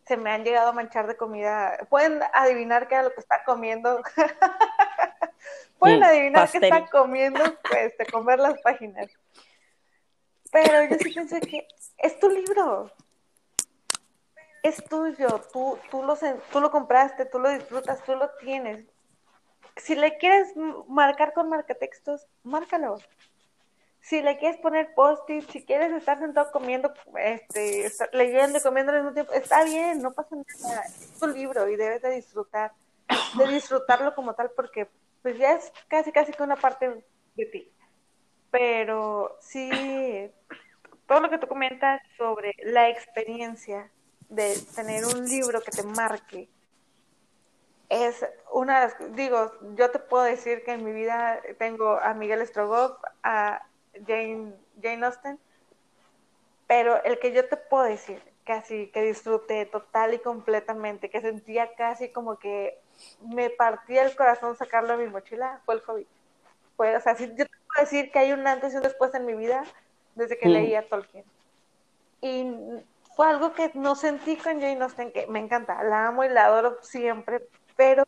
se me han llegado a manchar de comida. Pueden adivinar qué es lo que está comiendo. Pueden mm, adivinar qué está comiendo, pues, de comer las páginas. Pero yo sí pensé que es tu libro. Es tuyo, tú, tú, lo, tú lo compraste, tú lo disfrutas, tú lo tienes si le quieres marcar con marcatextos, márcalo. Si le quieres poner post-it, si quieres estar sentado comiendo, este, leyendo y comiendo al mismo tiempo, está bien, no pasa nada. Es tu libro y debes de disfrutar, de disfrutarlo como tal, porque pues ya es casi, casi que una parte de ti. Pero sí, todo lo que tú comentas sobre la experiencia de tener un libro que te marque, es una digo, yo te puedo decir que en mi vida tengo a Miguel Strogoff, a Jane, Jane Austen, pero el que yo te puedo decir, casi que disfruté total y completamente, que sentía casi como que me partía el corazón sacarlo de mi mochila, fue el hobby. Fue, o sea, yo te puedo decir que hay un antes y un después en mi vida desde que leía leí Tolkien. Y fue algo que no sentí con Jane Austen, que me encanta, la amo y la adoro siempre, pero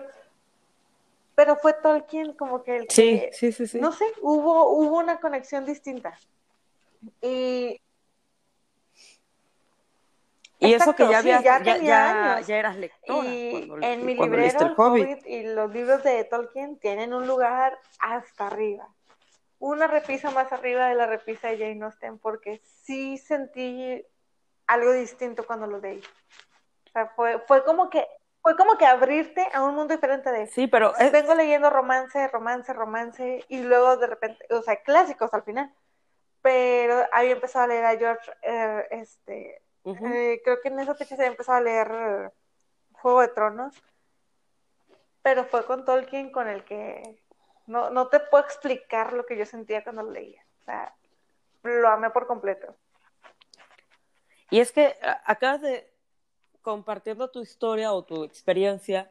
pero fue Tolkien como que el que, sí, sí, sí, no sé, hubo, hubo una conexión distinta. Y, y eso que ya, había, ya, ya, ya, eras lectora. Y en mi librero, Hobbit y los libros de Tolkien tienen un lugar hasta arriba. Una repisa más arriba de la repisa de Jane Austen, porque sí sentí algo distinto cuando lo leí. O sea, fue, fue como que fue como que abrirte a un mundo diferente de sí pero vengo leyendo romance romance romance y luego de repente o sea clásicos al final pero había empezado a leer a George eh, este eh, creo que en esa fecha se había empezado a leer Juego de Tronos pero fue con Tolkien con el que No, no te puedo explicar lo que yo sentía cuando lo leía. O sea, lo amé por completo. Y es que acabas de, compartiendo tu historia o tu experiencia,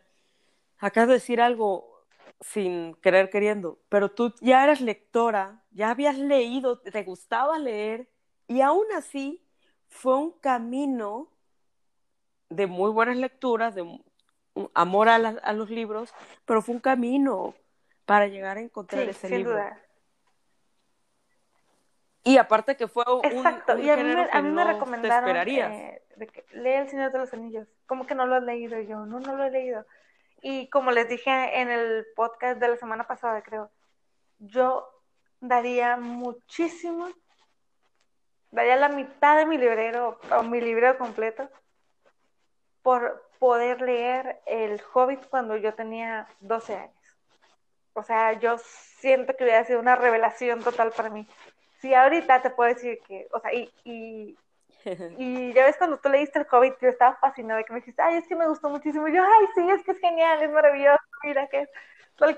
acabas de decir algo sin querer queriendo, pero tú ya eras lectora, ya habías leído, te gustaba leer, y aún así fue un camino de muy buenas lecturas, de amor a, a los libros, pero fue un camino para llegar a encontrar ese sin libro. Duda. Y aparte que fue un, Exacto. y a mí me, a mí me recomendaron eh, de que lee El Señor de los Anillos. ¿Cómo que no lo has leído yo? No, no lo he leído. Y como les dije en el podcast de la semana pasada, creo, yo daría muchísimo, daría la mitad de mi librero o mi librero completo por poder leer El Hobbit cuando yo tenía 12 años. O sea, yo siento que hubiera sido una revelación total para mí sí, ahorita te puedo decir que, o sea, y, y, y ya ves cuando tú leíste el Hobbit, yo estaba fascinada que me dijiste, ay, es que me gustó muchísimo. Y yo, ay, sí, es que es genial, es maravilloso, mira que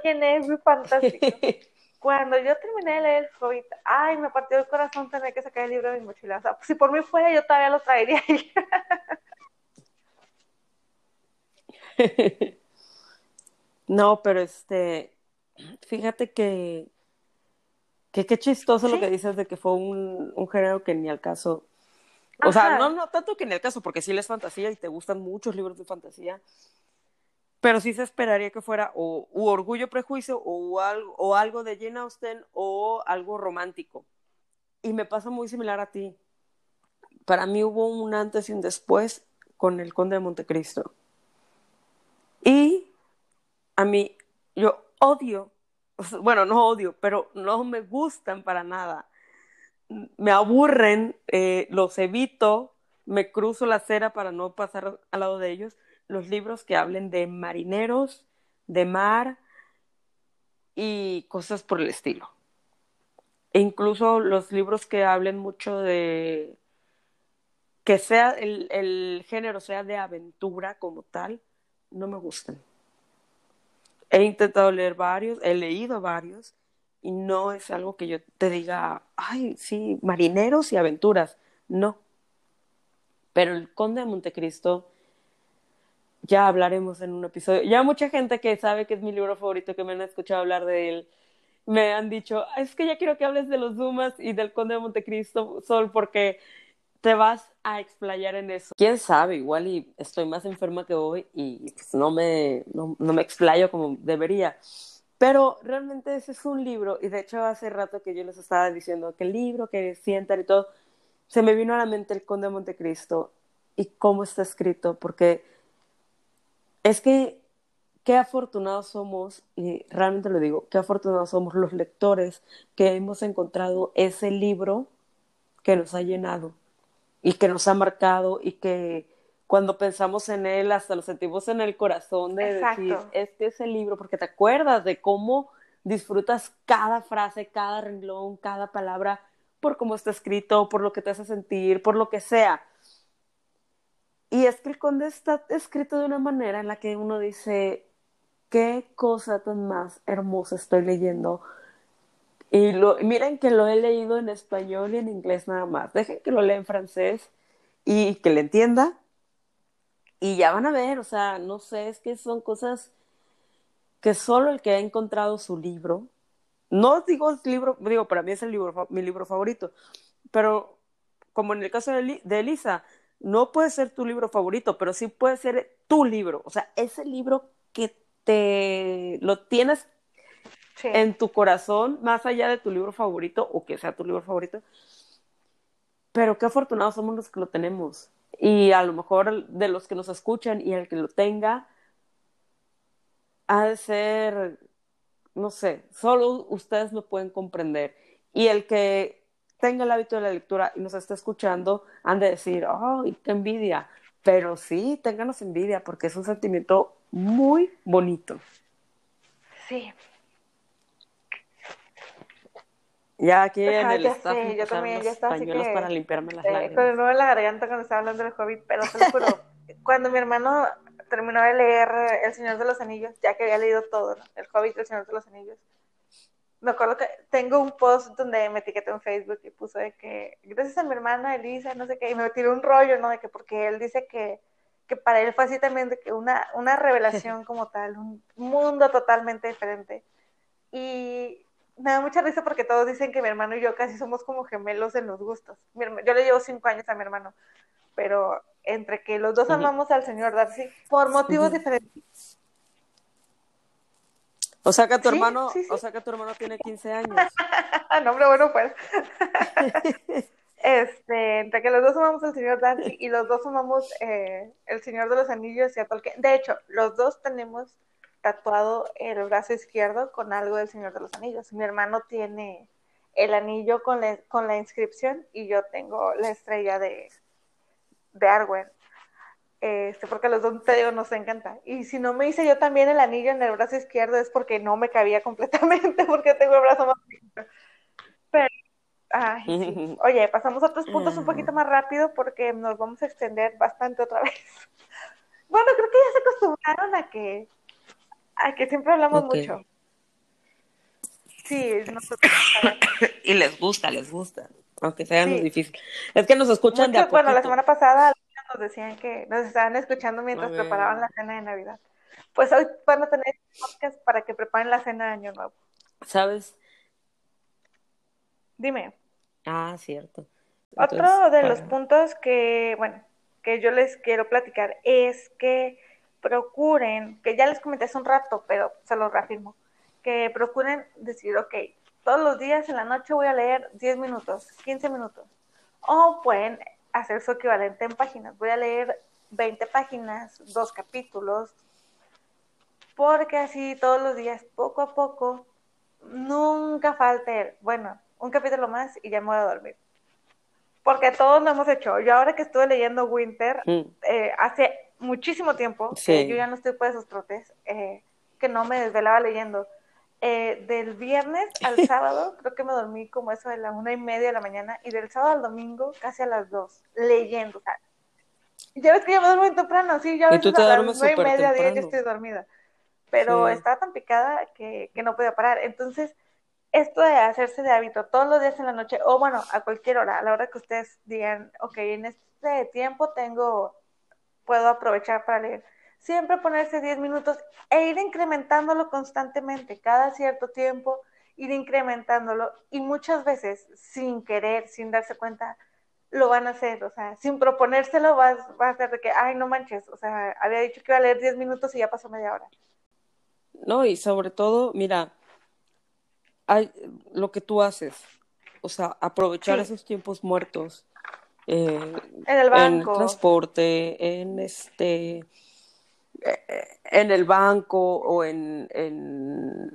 quien es, muy fantástico. cuando yo terminé de leer el Hobbit, ay, me partió el corazón tener que sacar el libro de mi mochila. O sea, si por mí fuera, yo todavía lo traería ahí. no, pero este, fíjate que que qué chistoso lo que dices de que fue un, un género que ni al caso. O sea, no, no tanto que ni al caso, porque sí es fantasía y te gustan muchos libros de fantasía, pero sí se esperaría que fuera o Orgullo, Prejuicio o algo, o algo de Jane Austen o algo romántico. Y me pasa muy similar a ti. Para mí hubo un antes y un después con el Conde de Montecristo. Y a mí, yo odio bueno, no odio, pero no me gustan para nada. Me aburren, eh, los evito, me cruzo la acera para no pasar al lado de ellos. Los libros que hablen de marineros, de mar y cosas por el estilo. E incluso los libros que hablen mucho de que sea el, el género sea de aventura como tal, no me gustan. He intentado leer varios, he leído varios y no es algo que yo te diga, ay, sí, marineros y aventuras. No. Pero el Conde de Montecristo, ya hablaremos en un episodio. Ya mucha gente que sabe que es mi libro favorito, que me han escuchado hablar de él, me han dicho, es que ya quiero que hables de los Dumas y del Conde de Montecristo, Sol, porque te vas a explayar en eso. Quién sabe, igual y estoy más enferma que hoy y pues no me, no, me explayo como debería. Pero realmente ese es un libro, y de hecho hace rato que yo les estaba diciendo que el libro, que sientan y todo, se me vino a la mente el Conde de Montecristo y cómo está escrito, porque es que qué afortunados somos, y realmente lo digo, qué afortunados somos los lectores que hemos encontrado ese libro que nos ha llenado y que nos ha marcado y que cuando pensamos en él hasta lo sentimos en el corazón de decir, este es el libro, porque te acuerdas de cómo disfrutas cada frase, cada renglón, cada palabra, por cómo está escrito, por lo que te hace sentir, por lo que sea. Y es que el conde está escrito de una manera en la que uno dice, qué cosa tan más hermosa estoy leyendo, y lo, miren que lo he leído en español y en inglés nada más. Dejen que lo lea en francés y que le entienda. Y ya van a ver, o sea, no sé, es que son cosas que solo el que ha encontrado su libro, no digo el libro, digo, para mí es el libro, mi libro favorito, pero como en el caso de, de Elisa, no puede ser tu libro favorito, pero sí puede ser tu libro, o sea, ese libro que te lo tienes en tu corazón, más allá de tu libro favorito o que sea tu libro favorito. Pero qué afortunados somos los que lo tenemos. Y a lo mejor de los que nos escuchan y el que lo tenga, ha de ser, no sé, solo ustedes lo pueden comprender. Y el que tenga el hábito de la lectura y nos está escuchando, han de decir, ¡ay, qué envidia! Pero sí, ténganos envidia porque es un sentimiento muy bonito. Sí, ya aquí en el staff yo también ya estaba así que, para limpiarme las lágrimas. Con el en la garganta cuando estaba hablando del Hobbit, pero te lo juro, cuando mi hermano terminó de leer El Señor de los Anillos, ya que había leído todo, El Hobbit, El Señor de los Anillos, me acuerdo que tengo un post donde me etiqueté en Facebook y puso de que gracias a mi hermana Elisa, no sé qué, y me tiró un rollo, ¿no? De que porque él dice que, que para él fue así también, de que una, una revelación como tal, un mundo totalmente diferente. Y me da mucha risa porque todos dicen que mi hermano y yo casi somos como gemelos en los gustos. Yo le llevo cinco años a mi hermano, pero entre que los dos amamos al señor Darcy por motivos diferentes. O sea que tu hermano, o sea que tu hermano tiene 15 años. no, hombre, bueno, pues. este, entre que los dos amamos al señor Darcy y los dos amamos eh, el Señor de los Anillos y a Tolkien. De hecho, los dos tenemos tatuado el brazo izquierdo con algo del Señor de los Anillos. Mi hermano tiene el anillo con, con la inscripción y yo tengo la estrella de, de Arwen. Este, porque a los dos te digo, nos encanta. Y si no me hice yo también el anillo en el brazo izquierdo es porque no me cabía completamente, porque tengo el brazo más pequeño. Pero, ay, Oye, pasamos a otros puntos un poquito más rápido porque nos vamos a extender bastante otra vez. Bueno, creo que ya se acostumbraron a que, a que siempre hablamos mucho. Sí, nosotros. y les gusta, les gusta, aunque sea muy difícil. Es que nos escuchan de a Bueno, la semana pasada nos decían que nos estaban escuchando mientras preparaban la cena de Navidad. Pues hoy van a tener podcast para que preparen la cena de Año Nuevo. ¿Sabes? Dime. Ah, cierto. Otro de los puntos que, bueno, que yo les quiero platicar es que procuren, que ya les comenté hace un rato, pero se los reafirmo, que procuren decir, ok, todos los días en la noche voy a leer 10 minutos, 15 minutos. O pueden hacer su equivalente en páginas. Voy a leer 20 páginas, dos capítulos, porque así todos los días, poco a poco, nunca falte, bueno, un capítulo más y ya me voy a dormir. Porque todos lo hemos hecho. Yo ahora que estuve leyendo Winter, mm. eh, hace muchísimo tiempo, que yo ya no estoy por esos trotes, eh, que no me desvelaba leyendo. Eh, del viernes al sábado, creo que me dormí como eso de la una y media de la mañana, y del sábado al domingo casi a las dos, leyendo. O sea, ya ves que yo me duermo muy temprano, sí, ya ves que a las nueve y media, yo estoy dormida. Pero estaba tan picada que, que no podía parar. Entonces, esto de hacerse de hábito todos los días en la noche, o bueno, a cualquier hora, a la hora que ustedes digan, ok, en este tiempo tengo, puedo aprovechar para leer siempre ponerse 10 minutos e ir incrementándolo constantemente, cada cierto tiempo, ir incrementándolo y muchas veces sin querer, sin darse cuenta, lo van a hacer, o sea, sin proponérselo va, va a ser de que, ay, no manches, o sea, había dicho que iba a leer 10 minutos y ya pasó media hora. No, y sobre todo, mira, hay lo que tú haces, o sea, aprovechar esos tiempos muertos. Eh, en el banco. En transporte, en este en el banco o en, en,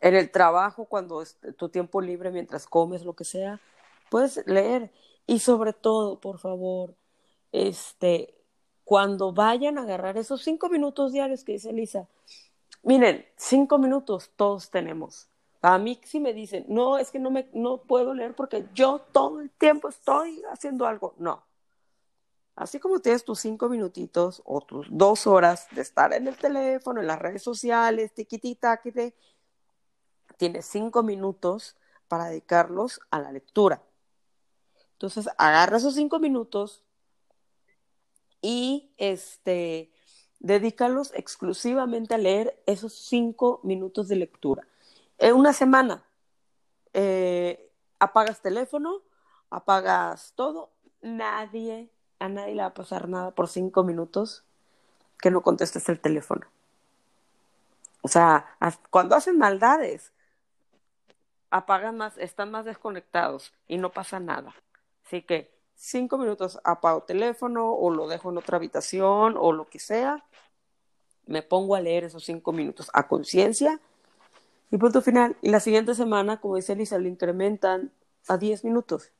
en el trabajo, cuando es tu tiempo libre mientras comes, lo que sea, puedes leer. Y sobre todo, por favor, este, cuando vayan a agarrar esos cinco minutos diarios que dice Elisa, miren, cinco minutos todos tenemos. A mí si me dicen, no, es que no, me, no puedo leer porque yo todo el tiempo estoy haciendo algo. No, Así como tienes tus cinco minutitos o tus dos horas de estar en el teléfono, en las redes sociales, tiquitita, tienes cinco minutos para dedicarlos a la lectura. Entonces, agarra esos cinco minutos y este, dedícalos exclusivamente a leer esos cinco minutos de lectura. En una semana, eh, apagas teléfono, apagas todo, nadie a nadie le va a pasar nada por cinco minutos que no contestes el teléfono. O sea, cuando hacen maldades, apagan más, están más desconectados y no pasa nada. Así que cinco minutos apago teléfono o lo dejo en otra habitación o lo que sea. Me pongo a leer esos cinco minutos a conciencia y punto final. La siguiente semana, como dice Elisa, lo incrementan a diez minutos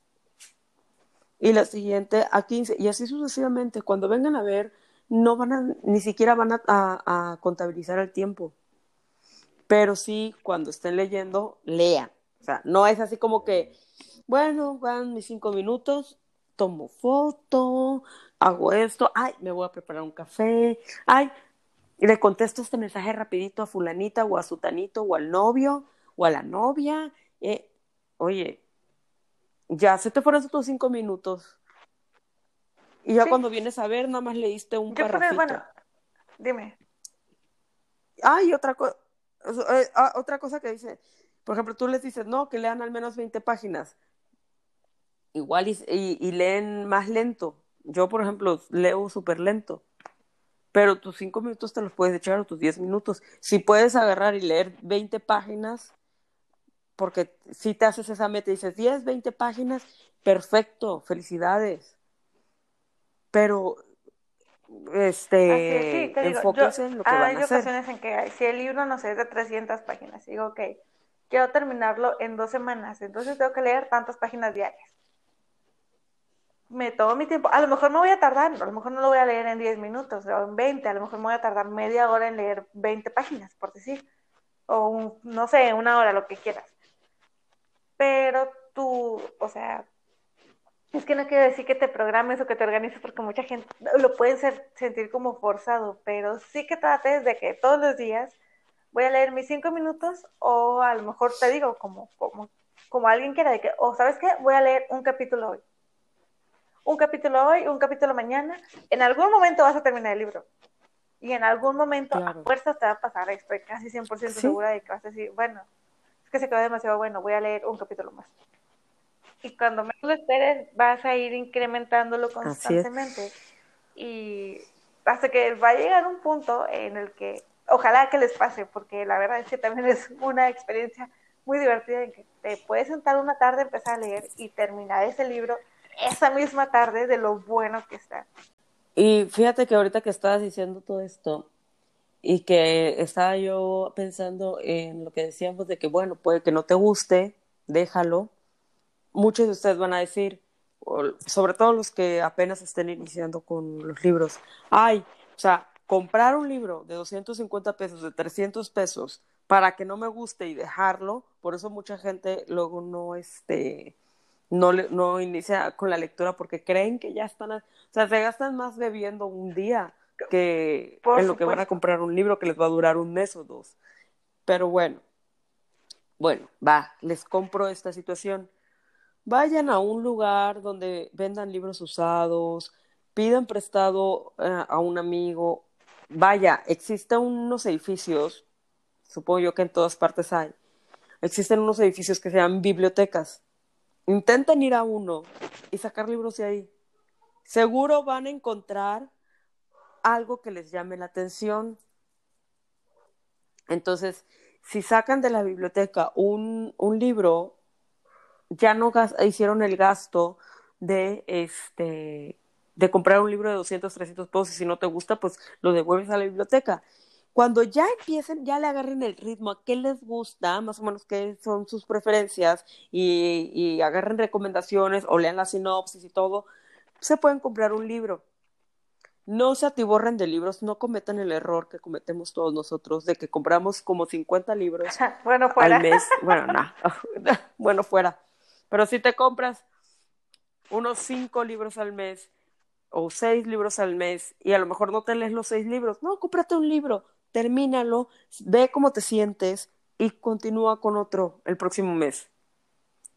y la siguiente a 15 y así sucesivamente. Cuando vengan a ver, no van a, ni siquiera van a, a, contabilizar el tiempo. Pero sí, cuando estén leyendo, lean. O sea, no es así como que, bueno, van mis cinco minutos, tomo foto, hago esto, ay, me voy a preparar un café, ay, le contesto este mensaje rapidito a fulanita o a sutanito o al novio o a la novia. Eh, oye, ya se te fueron estos cinco minutos. Y ya cuando vienes a ver, nada más leíste un Yo bueno, dime. Ah, y otra cosa, eh, ah, otra cosa que dice, por ejemplo, tú les dices, no, que lean al menos 20 páginas. Igual y, y leen más lento. Yo, por ejemplo, leo súper lento pero tus cinco minutos te los puedes echar o tus diez minutos. Si puedes agarrar y leer 20 páginas, porque si te haces esa meta y dices 10, 20 páginas, perfecto, felicidades. Pero este enfóquense en lo que van a hacer. Hay ocasiones en que si el libro no sé es de 300 páginas, digo, ok, quiero terminarlo en dos semanas, entonces tengo que leer tantas páginas diarias me tomo mi tiempo. A lo mejor me voy a tardar, a lo mejor no lo voy a leer en 10 minutos o en 20, a lo mejor me voy a tardar media hora en leer 20 páginas, por decir. O no sé, una hora, lo que quieras. Pero tú, o sea, es que no quiero decir que te programes o que te organices porque mucha gente lo puede ser, sentir como forzado, pero sí que trates de que todos los días voy a leer mis 5 minutos o a lo mejor te digo como, como, como alguien quiera de que, o sabes qué, voy a leer un capítulo hoy un capítulo hoy, un capítulo mañana, en algún momento vas a terminar el libro. Y en algún momento a fuerzas te va a pasar, estoy casi 100% segura de que vas a decir, bueno, es que se quedó demasiado bueno, voy a leer un capítulo más. Y cuando menos lo esperes, vas a ir incrementándolo constantemente. Y hasta que va a llegar un punto en el que, ojalá que les pase, porque la verdad es que también es una experiencia muy divertida en que te puedes sentar una tarde, empezar a leer y terminar ese libro esa misma tarde de lo bueno que está. Y fíjate que ahorita que estabas diciendo todo esto y que estaba yo pensando en lo que decíamos de que, bueno, puede que no te guste, déjalo. Muchos de ustedes van a decir, sobre todo los que apenas estén iniciando con los libros, ay, o sea, comprar un libro de 250 pesos, de 300 pesos, para que no me guste y dejarlo, por eso mucha gente luego no, este, no, no inicia con la lectura porque creen que ya están, o sea, se gastan más bebiendo un día que en lo que van a comprar un libro que les va a durar un mes o dos. Pero bueno, bueno, va, les compro esta situación. Vayan a un lugar donde vendan libros usados, pidan prestado eh, a un amigo. Vaya, existen unos edificios, supongo yo que en todas partes hay, existen unos edificios que se llaman bibliotecas Intenten ir a uno y sacar libros de ahí. Seguro van a encontrar algo que les llame la atención. Entonces, si sacan de la biblioteca un, un libro, ya no hicieron el gasto de este de comprar un libro de 200, 300 pesos y si no te gusta, pues lo devuelves a la biblioteca. Cuando ya empiecen, ya le agarren el ritmo, a qué les gusta, más o menos qué son sus preferencias y, y agarren recomendaciones o lean la sinopsis y todo, se pueden comprar un libro. No se atiborren de libros, no cometan el error que cometemos todos nosotros de que compramos como 50 libros bueno, fuera. al mes. Bueno, no, bueno, fuera. Pero si te compras unos 5 libros al mes o 6 libros al mes y a lo mejor no te lees los 6 libros, no, cómprate un libro, termínalo, ve cómo te sientes y continúa con otro el próximo mes.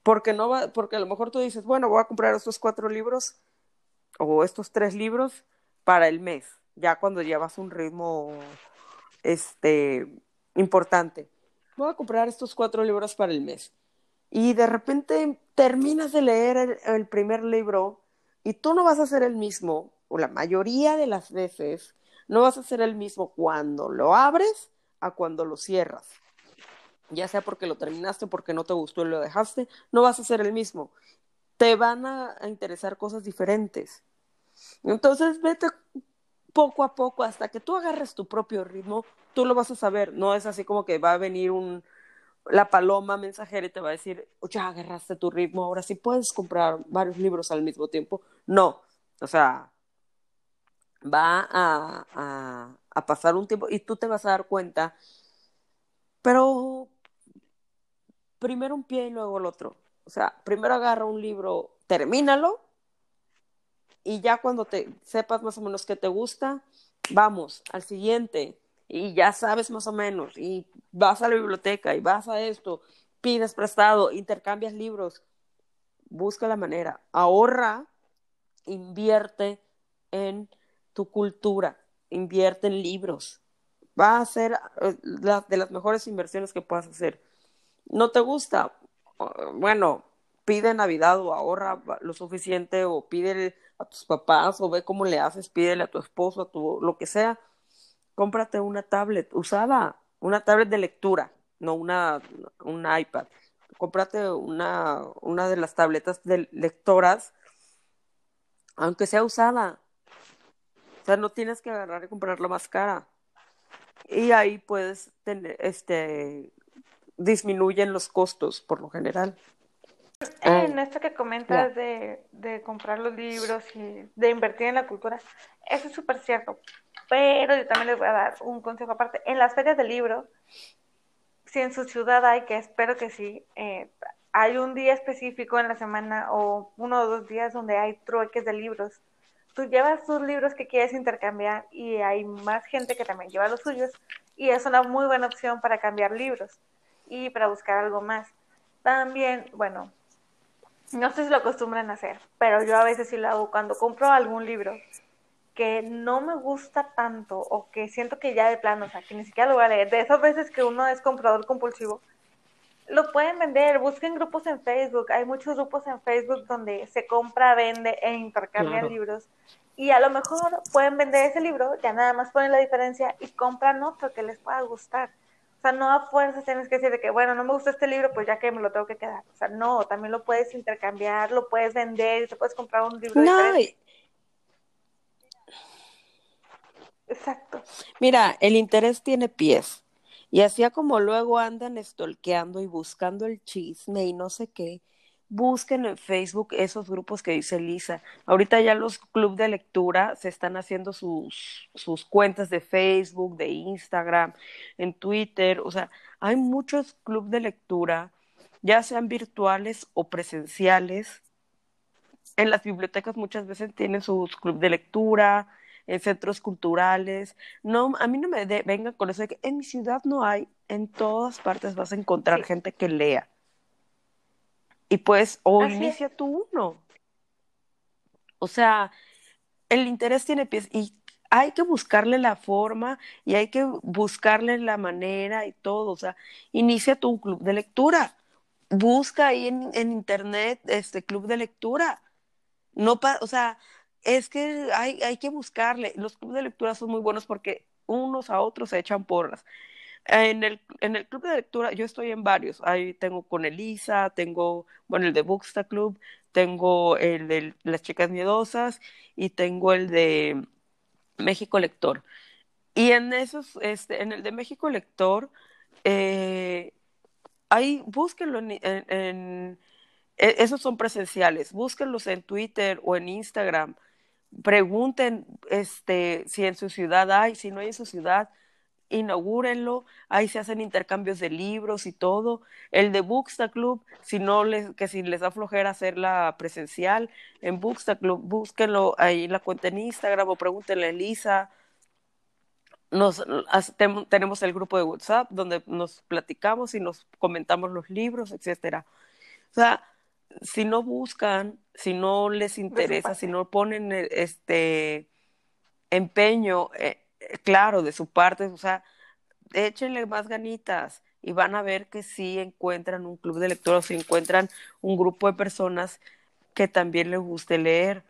Porque no va, porque a lo mejor tú dices, bueno, voy a comprar estos cuatro libros o estos tres libros para el mes, ya cuando llevas un ritmo este importante. Voy a comprar estos cuatro libros para el mes. Y de repente terminas de leer el, primer libro y tú no vas a ser el mismo, o la mayoría de las veces, no vas a ser el mismo cuando lo abres a cuando lo cierras. Ya sea porque lo terminaste porque no te gustó y lo dejaste, no vas a ser el mismo. Te van a, interesar cosas diferentes. Entonces, vete poco a poco hasta que tú agarres tu propio ritmo, tú lo vas a saber. No es así como que va a venir un, la paloma mensajera y te va a decir, ya agarraste tu ritmo, ahora sí puedes comprar varios libros al mismo tiempo. No, o sea, va a, a, pasar un tiempo y tú te vas a dar cuenta, pero primero un pie y luego el otro. O sea, primero agarra un libro, termínalo y ya cuando te sepas más o menos qué te gusta, vamos al siguiente. y ya sabes más o menos, y vas a la biblioteca y vas a esto, pides prestado, intercambias libros, busca la manera, ahorra, invierte en tu cultura, invierte en libros. Va a ser eh, de las mejores inversiones que puedas hacer. ¿No te gusta? Bueno, pide Navidad o ahorra lo suficiente o pide a tus papás o ve cómo le haces, pídele a tu esposo, a tu lo que sea cómprate una tablet usada, una tablet de lectura, no una, un iPad. Cómprate una, una de las tabletas de lectoras, aunque sea usada. O sea, no tienes que agarrar y comprarla más cara. Y ahí puedes tener, este, disminuyen los costos por lo general. En esto que comentas de, de comprar los libros y de invertir en la cultura, eso es súper cierto. Pero yo también les voy a dar un consejo aparte. En las ferias del libro, si en su ciudad hay, que espero que sí, eh, hay un día específico en la semana o uno o dos días donde hay trueques de libros. Tú llevas tus libros que quieres intercambiar y hay más gente que también lleva los suyos y es una muy buena opción para cambiar libros y para buscar algo más. También, bueno, no sé si lo acostumbran a hacer, pero yo a veces sí lo hago cuando compro algún libro que no me gusta tanto o que siento que ya de plano, o sea, que ni siquiera lo voy a leer, de esas veces que uno es comprador compulsivo, lo pueden vender, busquen grupos en Facebook, hay muchos grupos en Facebook donde se compra, vende e intercambia libros y a lo mejor pueden vender ese libro, ya nada más ponen la diferencia y compran otro que les pueda gustar. O sea, no a fuerzas tienes que decir de que, bueno, no me gusta este libro, pues ya que me lo tengo que quedar. O sea, no, también lo puedes intercambiar, lo puedes vender, te puedes comprar un libro no, diferente. Exacto. Mira, el interés tiene pies. Y así como luego andan estolqueando y buscando el chisme y no sé qué, busquen en Facebook esos grupos que dice Lisa. Ahorita ya los clubes de lectura se están haciendo sus, sus cuentas de Facebook, de Instagram, en Twitter. O sea, hay muchos clubes de lectura, ya sean virtuales o presenciales. En las bibliotecas muchas veces tienen sus clubes de lectura, en centros culturales. No, a mí no me de, vengan con eso de que en mi ciudad no hay, en todas partes vas a encontrar gente que lea. Y pues, o inicia tú uno. O sea, el interés tiene pies y hay que buscarle la forma y hay que buscarle la manera y todo. O sea, inicia tu club de lectura. Busca ahí en, en internet este club de lectura. No pa, o sea, es que hay, hay que buscarle. Los clubes de lectura son muy buenos porque unos a otros se echan porras. En el, en el club de lectura, yo estoy en varios. Ahí tengo con Elisa, tengo, bueno, el de Booksta Club, tengo el de Las Chicas Miedosas y tengo el de México Lector. Y en esos, este, en el de México Lector, eh, ahí búsquenlo en, en, e, esos son presenciales, búsquenlos en Twitter o en Instagram pregunten este, si en su ciudad hay, si no hay en su ciudad, inaugúrenlo, ahí se hacen intercambios de libros y todo. El de Booksta Club, si no les, que si les da flojera hacerla presencial, en Booksta Club, búsquenlo ahí en la cuenta en Instagram o pregúntenle a Elisa. Nos, tenemos el grupo de WhatsApp donde nos platicamos y nos comentamos los libros, etcétera. O sea, si no buscan, si no les interesa, si no ponen eh, este empeño, eh, eh, claro, de su parte, o sea, échenle más ganitas y van a ver que sí encuentran un club de lectura, si encuentran un grupo de personas que también les guste leer.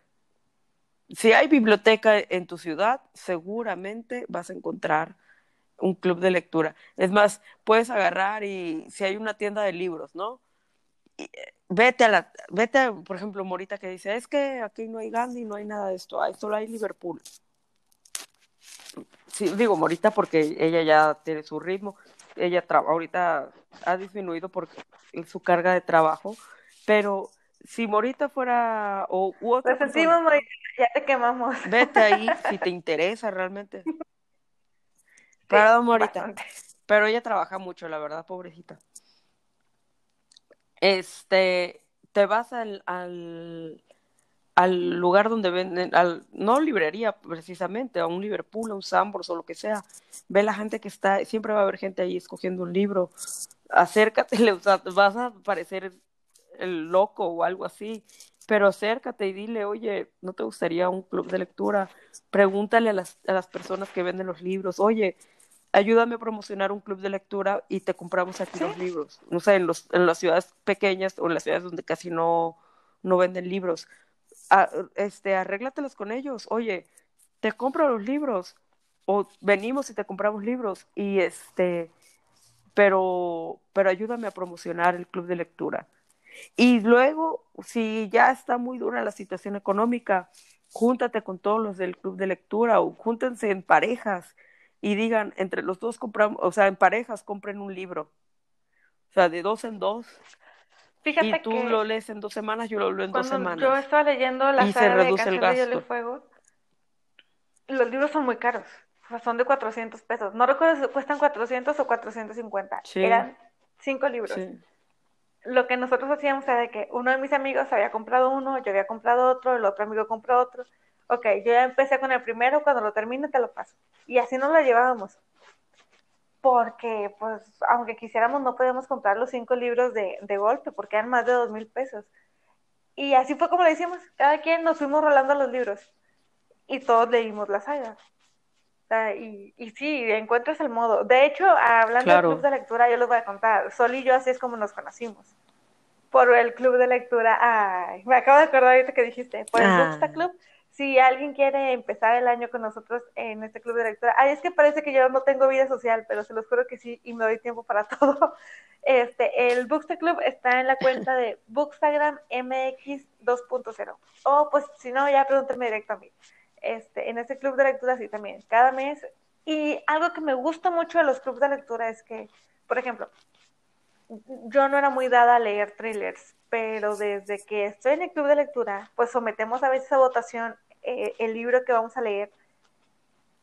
Si hay biblioteca en tu ciudad, seguramente vas a encontrar un club de lectura. Es más, puedes agarrar y si hay una tienda de libros, ¿no? Vete a la, vete, por ejemplo, Morita que dice, es que aquí no hay Gandhi, no hay nada de esto, hay, solo hay Liverpool. Sí, digo Morita porque ella ya tiene su ritmo, ella ahorita ha disminuido por su carga de trabajo, pero si Morita fuera o u otra Morita, ya te quemamos. Vete ahí si te interesa realmente. Perdón, Morita. Pero ella trabaja mucho, la verdad, pobrecita este, te vas al, al, lugar donde venden, al, no librería precisamente, a un Liverpool, a un Sambors o lo que sea, ve la gente que está, siempre va a haber gente ahí escogiendo un libro, acércate, vas a parecer el loco o algo así, pero acércate y dile, oye, ¿no te gustaría un club de lectura? Pregúntale a las, a las personas que venden los libros, oye, ayúdame a promocionar un club de lectura y te compramos aquí los libros. No sé, en, los, en las ciudades pequeñas o en las ciudades donde casi no, no venden libros, este, arréglatelos con ellos. Oye, te compro los libros o venimos y te compramos libros y este, pero, pero ayúdame a promocionar el club de lectura. Y luego, si ya está muy dura la situación económica, júntate con todos los del club de lectura o júntense en parejas y digan, entre los dos compramos, o sea, en parejas compren un libro. O sea, de dos en dos. Fíjate y tú lo lees en dos semanas, yo lo leo en dos semanas. Yo estaba leyendo la saga de de Fuego. Los libros son muy caros. son de 400 pesos. No recuerdo si cuestan 400 o 450. Eran cinco libros. Lo que nosotros hacíamos era de que uno de mis amigos había comprado uno, yo había comprado otro, el otro amigo compró otro. Ok, yo ya empecé con el primero, cuando lo termine te lo paso. Y así nos lo llevábamos porque pues aunque quisiéramos no podíamos comprar los cinco libros de, de golpe porque eran más de dos mil pesos. Y así fue como le hicimos, cada quien nos fuimos rolando los libros y todos leímos la saga. y, y sí, encuentras el modo. De hecho, hablando del club de lectura, yo les voy a contar, Sol y yo así es como nos conocimos. Por el club de lectura, ay, me acabo de acordar ahorita que dijiste, por el ah. Club si alguien quiere empezar el año con nosotros en este club de lectura, ay, es que parece que yo no tengo vida social, pero se los juro que sí y me doy tiempo para todo. Este, el Booksta Club está en la cuenta de Bookstagram MX 2.0. O pues si no, ya pregúntenme directo a mí. Este, en este club de lectura sí también, cada mes. Y algo que me gusta mucho de los clubes de lectura es que, por ejemplo, yo no era muy dada a leer thrillers, pero desde que estoy en el club de lectura, pues sometemos a veces a votación eh, el libro que vamos a leer.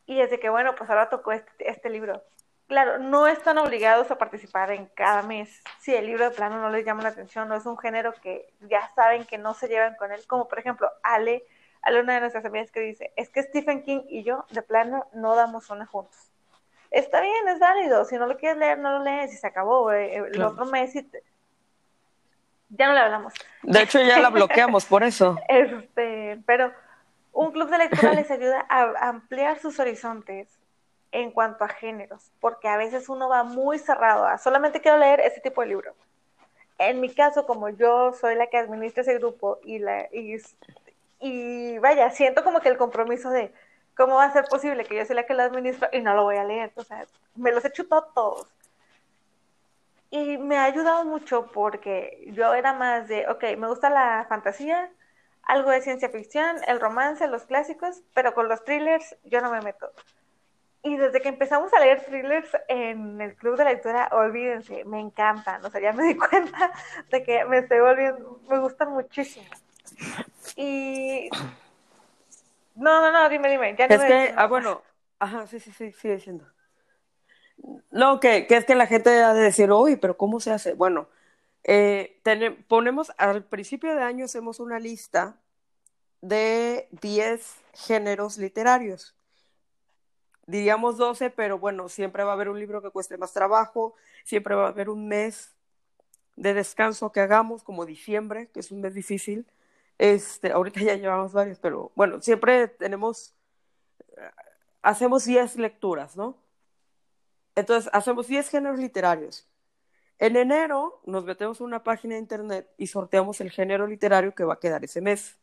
Y desde que, bueno, pues ahora tocó este, este, libro. Claro, no están obligados a participar en cada mes. Si el libro de plano no les llama la atención, no es un género que ya saben que no se llevan con él, como por ejemplo Ale, Ale una de nuestras amigas que dice, es que Stephen King y yo de plano no damos una juntos está bien, es válido. Si no lo quieres leer, no lo lees y se acabó. Eh, eh, el otro mes ya no le hablamos. De hecho, ya la bloqueamos por eso. Este, pero un club de lectura les ayuda a ampliar sus horizontes en cuanto a géneros, porque a veces uno va muy cerrado a solamente quiero leer ese tipo de libro. En mi caso, como yo soy la que administra ese grupo y la y, y vaya, siento como que el compromiso de ¿Cómo va a ser posible que yo sea la que lo administro y no lo voy a leer? O sea, me los he chutado todos. Y me ha ayudado mucho porque yo era más de, ok, me gusta la fantasía, algo de ciencia ficción, el romance, los clásicos, pero con los thrillers yo no me meto. Y desde que empezamos a leer thrillers en el club de lectura, olvídense, me encantan. O sea, ya me di cuenta de que me estoy volviendo, me gustan muchísimo. Y no, no, no, dime, dime. Ya es que, ah, bueno, ajá, sí, sí, sí, sigue diciendo. No, que, que es que la gente ha de decir, uy, pero ¿cómo se hace? Bueno, eh, ponemos, al principio de año hacemos una lista de 10 géneros literarios. Diríamos 12, pero bueno, siempre va a haber un libro que cueste más trabajo, siempre va a haber un mes de descanso que hagamos, como diciembre, que es un mes difícil, este, ahorita ya llevamos varios, pero bueno, siempre tenemos, hacemos 10 lecturas, ¿no? Entonces, hacemos 10 géneros literarios. En enero nos metemos en una página de internet y sorteamos el género literario que va a quedar ese mes.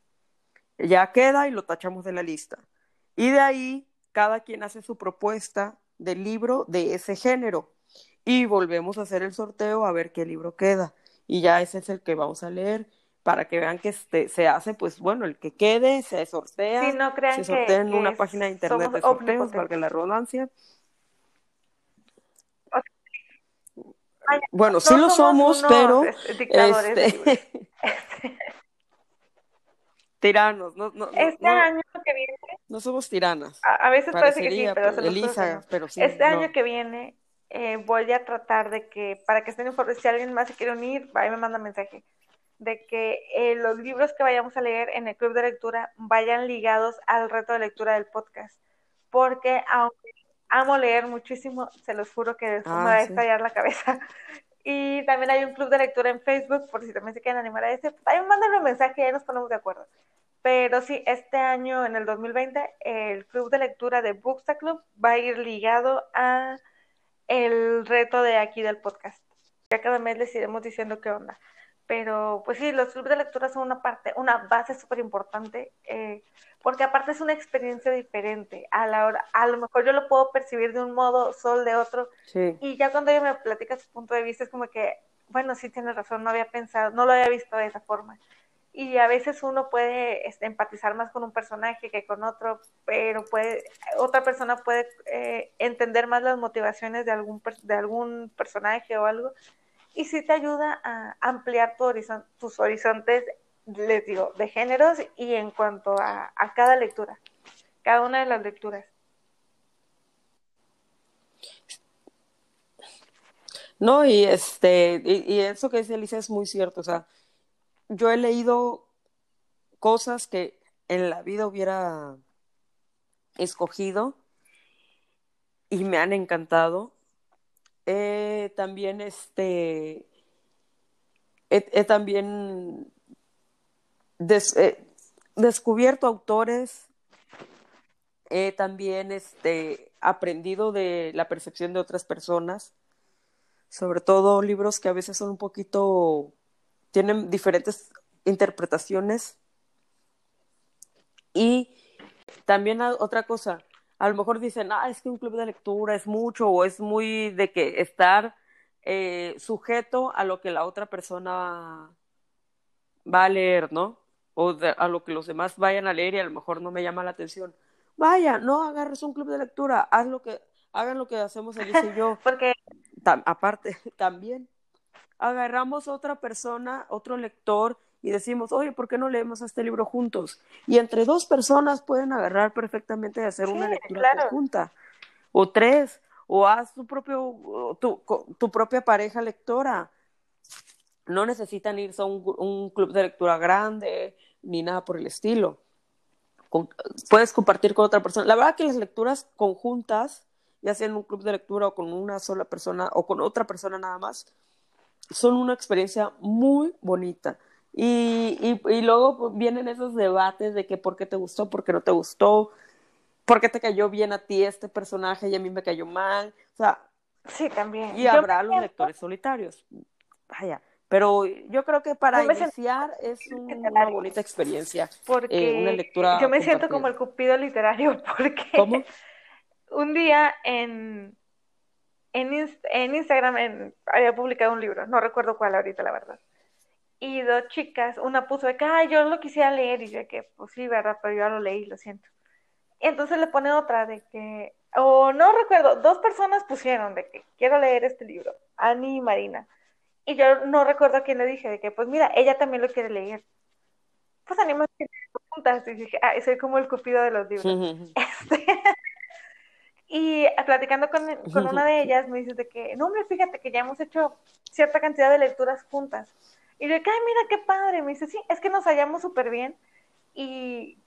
Ya queda y lo tachamos de la lista. Y de ahí, cada quien hace su propuesta del libro de ese género. Y volvemos a hacer el sorteo a ver qué libro queda. Y ya ese es el que vamos a leer para que vean que este, se hace, pues bueno, el que quede, se sortea, se sortea en una página de internet de sorteos, que la redundancia. Bueno, sí lo somos, pero este, tiranos, no, no, este año que viene, no somos tiranas. A, veces parece que sí, pero, Elisa, pero sí, este año que viene eh, voy a tratar de que para que estén informados, si alguien más se quiere unir, ahí me manda mensaje de que eh, los libros que vayamos a leer en el club de lectura vayan ligados al reto de lectura del podcast. Porque aunque amo leer muchísimo, se los juro que después me va a ah, estallar la cabeza. Y también hay un club de lectura en Facebook, por si también se quieren animar a ese. Ahí mándenme un mensaje y ahí nos ponemos de acuerdo. Pero sí, este año, en el 2020, el club de lectura de Booksta Club va a ir ligado a el reto de aquí del podcast. Ya cada mes les iremos diciendo qué onda. Pero pues sí, los clubes de lectura son una parte, una base súper importante, eh, porque aparte es una experiencia diferente. A la hora, a lo mejor yo lo puedo percibir de un modo, Sol de otro. Y ya cuando ella me platica su punto de vista es como que, bueno, sí tiene razón, no había pensado, no lo había visto de esa forma. Y a veces uno puede este, empatizar más con un personaje que con otro, pero puede, otra persona puede eh, entender más las motivaciones de algún, de algún personaje o algo y sí te ayuda a ampliar tu tus horizontes, les digo, de géneros y en cuanto a, cada lectura, cada una de las lecturas. No, y este, y, eso que dice Alicia es muy cierto, o sea, yo he leído cosas que en la vida hubiera escogido y me han encantado He también este he, también descubierto autores he también este aprendido de la percepción de otras personas sobre todo libros que a veces son un poquito tienen diferentes interpretaciones. Y también otra cosa a lo mejor dicen, ah, es que un club de lectura es mucho o es muy de que estar eh, sujeto a lo que la otra persona va a leer, ¿no? O a lo que los demás vayan a leer y a lo mejor no me llama la atención. Vaya, no agarres un club de lectura, haz lo que, hagan lo que hacemos Elisa y yo. Porque aparte, también agarramos otra persona, otro lector y decimos, oye, ¿por qué no leemos este libro juntos? Y entre dos personas pueden agarrar perfectamente y hacer una lectura conjunta, o tres, o haz tu, propio, tu, tu propia pareja lectora. No necesitan irse a un, club de lectura grande ni nada por el estilo. puedes compartir con otra persona. La verdad que las lecturas conjuntas, ya sea en un club de lectura o con una sola persona o con otra persona nada más, son una experiencia muy bonita. Y, y, y luego pues, vienen esos debates de que por qué te gustó, por qué no te gustó, por qué te cayó bien a ti este personaje y a mí me cayó mal. O sea, sí, también. Y habrá los lectores solitarios. Vaya. Pero yo creo que para iniciar es una bonita experiencia. Porque eh, una lectura. Yo me siento como el cupido literario, porque. ¿Cómo? Un día en, en, en Instagram había publicado un libro, no recuerdo cuál ahorita, la verdad y dos chicas, una puso de que, ah, yo lo quisiera leer, y yo que, pues sí, verdad, pero yo ya lo leí, lo siento. Y entonces le pone otra de que, o no recuerdo, dos personas pusieron de que quiero leer este libro, Ani y Marina. Y yo no recuerdo a quién le dije de que, pues mira, ella también lo quiere leer. Pues animamos que juntas. Y dije, ah, soy como el cupido de los libros. Este, y platicando con, con una de ellas, me dice de que, no, hombre, fíjate que ya hemos hecho cierta cantidad de lecturas juntas. Y yo, ay, mira qué padre. Me dice, sí, es que nos hallamos súper bien y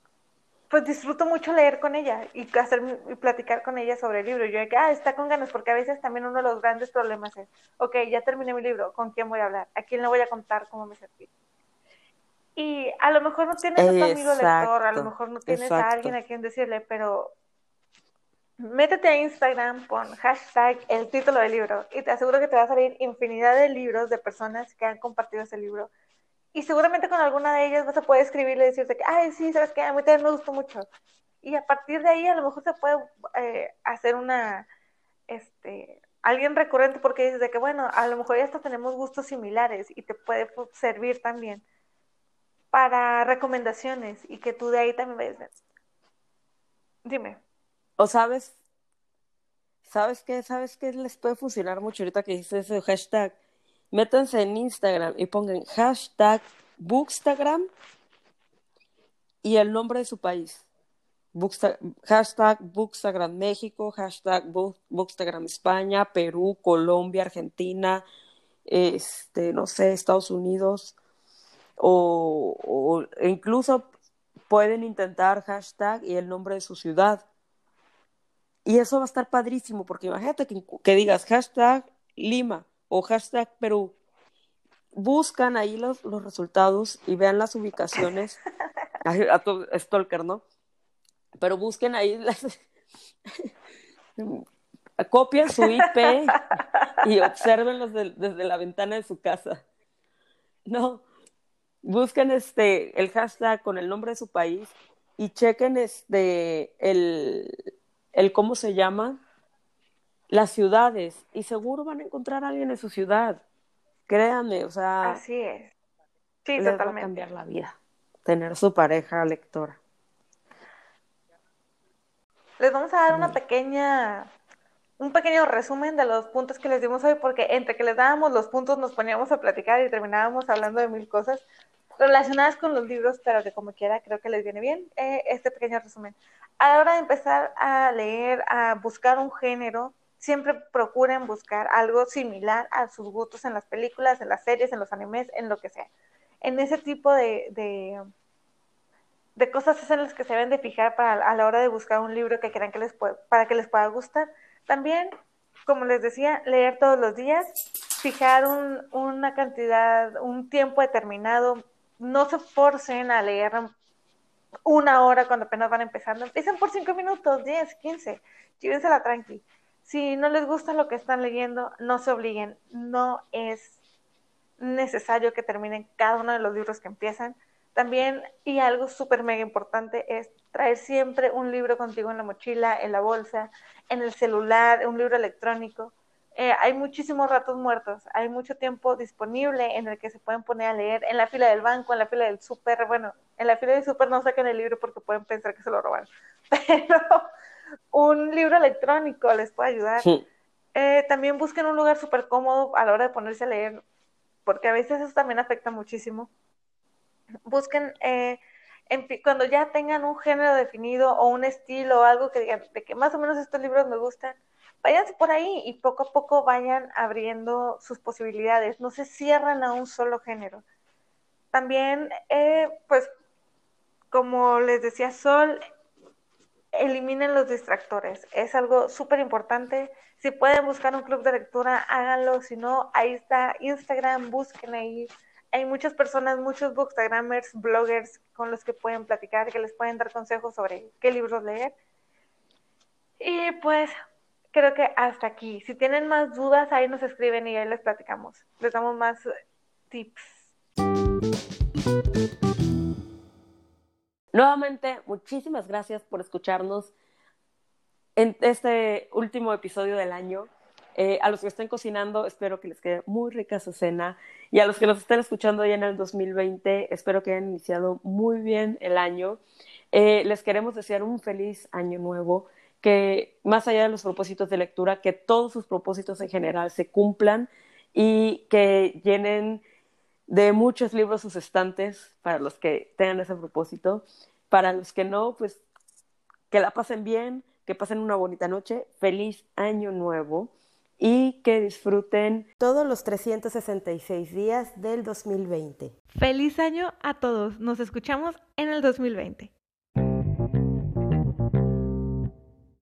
pues disfruto mucho leer con ella y, hacer, y platicar con ella sobre el libro. Yo, ah, está con ganas, porque a veces también uno de los grandes problemas es, ok, ya terminé mi libro, ¿con quién voy a hablar? ¿A quién le voy a contar cómo me sentí? Y a lo mejor no tienes a tu amigo lector, a lo mejor no tienes a alguien a quien decirle, pero métete a Instagram, pon hashtag el título del libro y te aseguro que te va a salir infinidad de libros de personas que han compartido ese libro. Y seguramente con alguna de ellas vas a poder escribirle y decirte que, ay, sí, sabes que a mí también me gustó mucho. Y a partir de ahí a lo mejor se puede eh, hacer una, este, alguien recurrente porque dices de que, bueno, a lo mejor ya hasta tenemos gustos similares y te puede servir también para recomendaciones y que tú de ahí también ves. Dime. O sabes, ¿sabes qué? ¿Sabes qué les puede funcionar mucho ahorita que dices ese hashtag? Métanse en Instagram y pongan hashtag Bookstagram y el nombre de su país. hashtag Bookstagram México, hashtag Bookstagram España, Perú, Colombia, Argentina, este, no sé, Estados Unidos. o, o incluso pueden intentar hashtag y el nombre de su ciudad. Y eso va a estar padrísimo, porque imagínate que, que digas hashtag Lima o hashtag Perú. Buscan ahí los, los resultados y vean las ubicaciones. a, tu stalker, ¿no? Pero busquen ahí las... Copien su IP y observenlos desde la ventana de su casa. No, busquen este el hashtag con el nombre de su país y chequen este el, el cómo se llama las ciudades y seguro van a encontrar a alguien en su ciudad. Créanme, o sea, así es. Sí, les totalmente. va a cambiar la vida tener su pareja lectora. Les vamos a dar una pequeña un pequeño resumen de los puntos que les dimos hoy, porque entre que les dábamos los puntos nos poníamos a platicar y terminábamos hablando de mil cosas relacionadas con los libros, pero que como quiera creo que les viene bien eh, este pequeño resumen. A la hora de empezar a leer, a buscar un género, siempre procuren buscar algo similar a sus gustos en las películas, en las series, en los animes, en lo que sea. En ese tipo de, de, cosas es en las que se deben de fijar para, a la hora de buscar un libro que crean que les para que les pueda gustar. También, como les decía, leer todos los días, fijar un, una cantidad, un tiempo determinado, no se forcen a leer una hora cuando apenas van empezando, empiecen por cinco minutos, diez, quince, llévensela tranqui. Si no les gusta lo que están leyendo, no se obliguen, no es necesario que terminen cada uno de los libros que empiezan. También, y algo súper mega importante, es traer siempre un libro contigo en la mochila, en la bolsa, en el celular, un libro electrónico. Eh, hay muchísimos ratos muertos, hay mucho tiempo disponible en el que se pueden poner a leer en la fila del banco, en la fila del súper. Bueno, en la fila del súper no saquen el libro porque pueden pensar que se lo roban, pero un libro electrónico les puede ayudar. Sí. Eh, también busquen un lugar súper cómodo a la hora de ponerse a leer, porque a veces eso también afecta muchísimo. Busquen, eh, en, cuando ya tengan un género definido o un estilo o algo que digan, de que más o menos estos libros me gustan, váyanse por ahí y poco a poco vayan abriendo sus posibilidades. No se cierran a un solo género. También, eh, pues, como les decía Sol, eliminen los distractores. Es algo súper importante. Si pueden buscar un club de lectura, háganlo. Si no, ahí está Instagram, busquen ahí. Hay muchas personas, muchos bookstagramers, bloggers con los que pueden platicar, que les pueden dar consejos sobre qué libros leer. Y pues creo que hasta aquí. Si tienen más dudas, ahí nos escriben y ahí les platicamos. Les damos más tips. Nuevamente, muchísimas gracias por escucharnos en este último episodio del año. Eh, a los que estén cocinando, espero que les quede muy rica su cena. Y a los que nos estén escuchando ya en el 2020, espero que hayan iniciado muy bien el año. Eh, les queremos desear un feliz año nuevo, que más allá de los propósitos de lectura, que todos sus propósitos en general se cumplan y que llenen de muchos libros sus estantes para los que tengan ese propósito. Para los que no, pues que la pasen bien, que pasen una bonita noche, feliz año nuevo y que disfruten todos los 366 días del 2020. Feliz año a todos. Nos escuchamos en el 2020.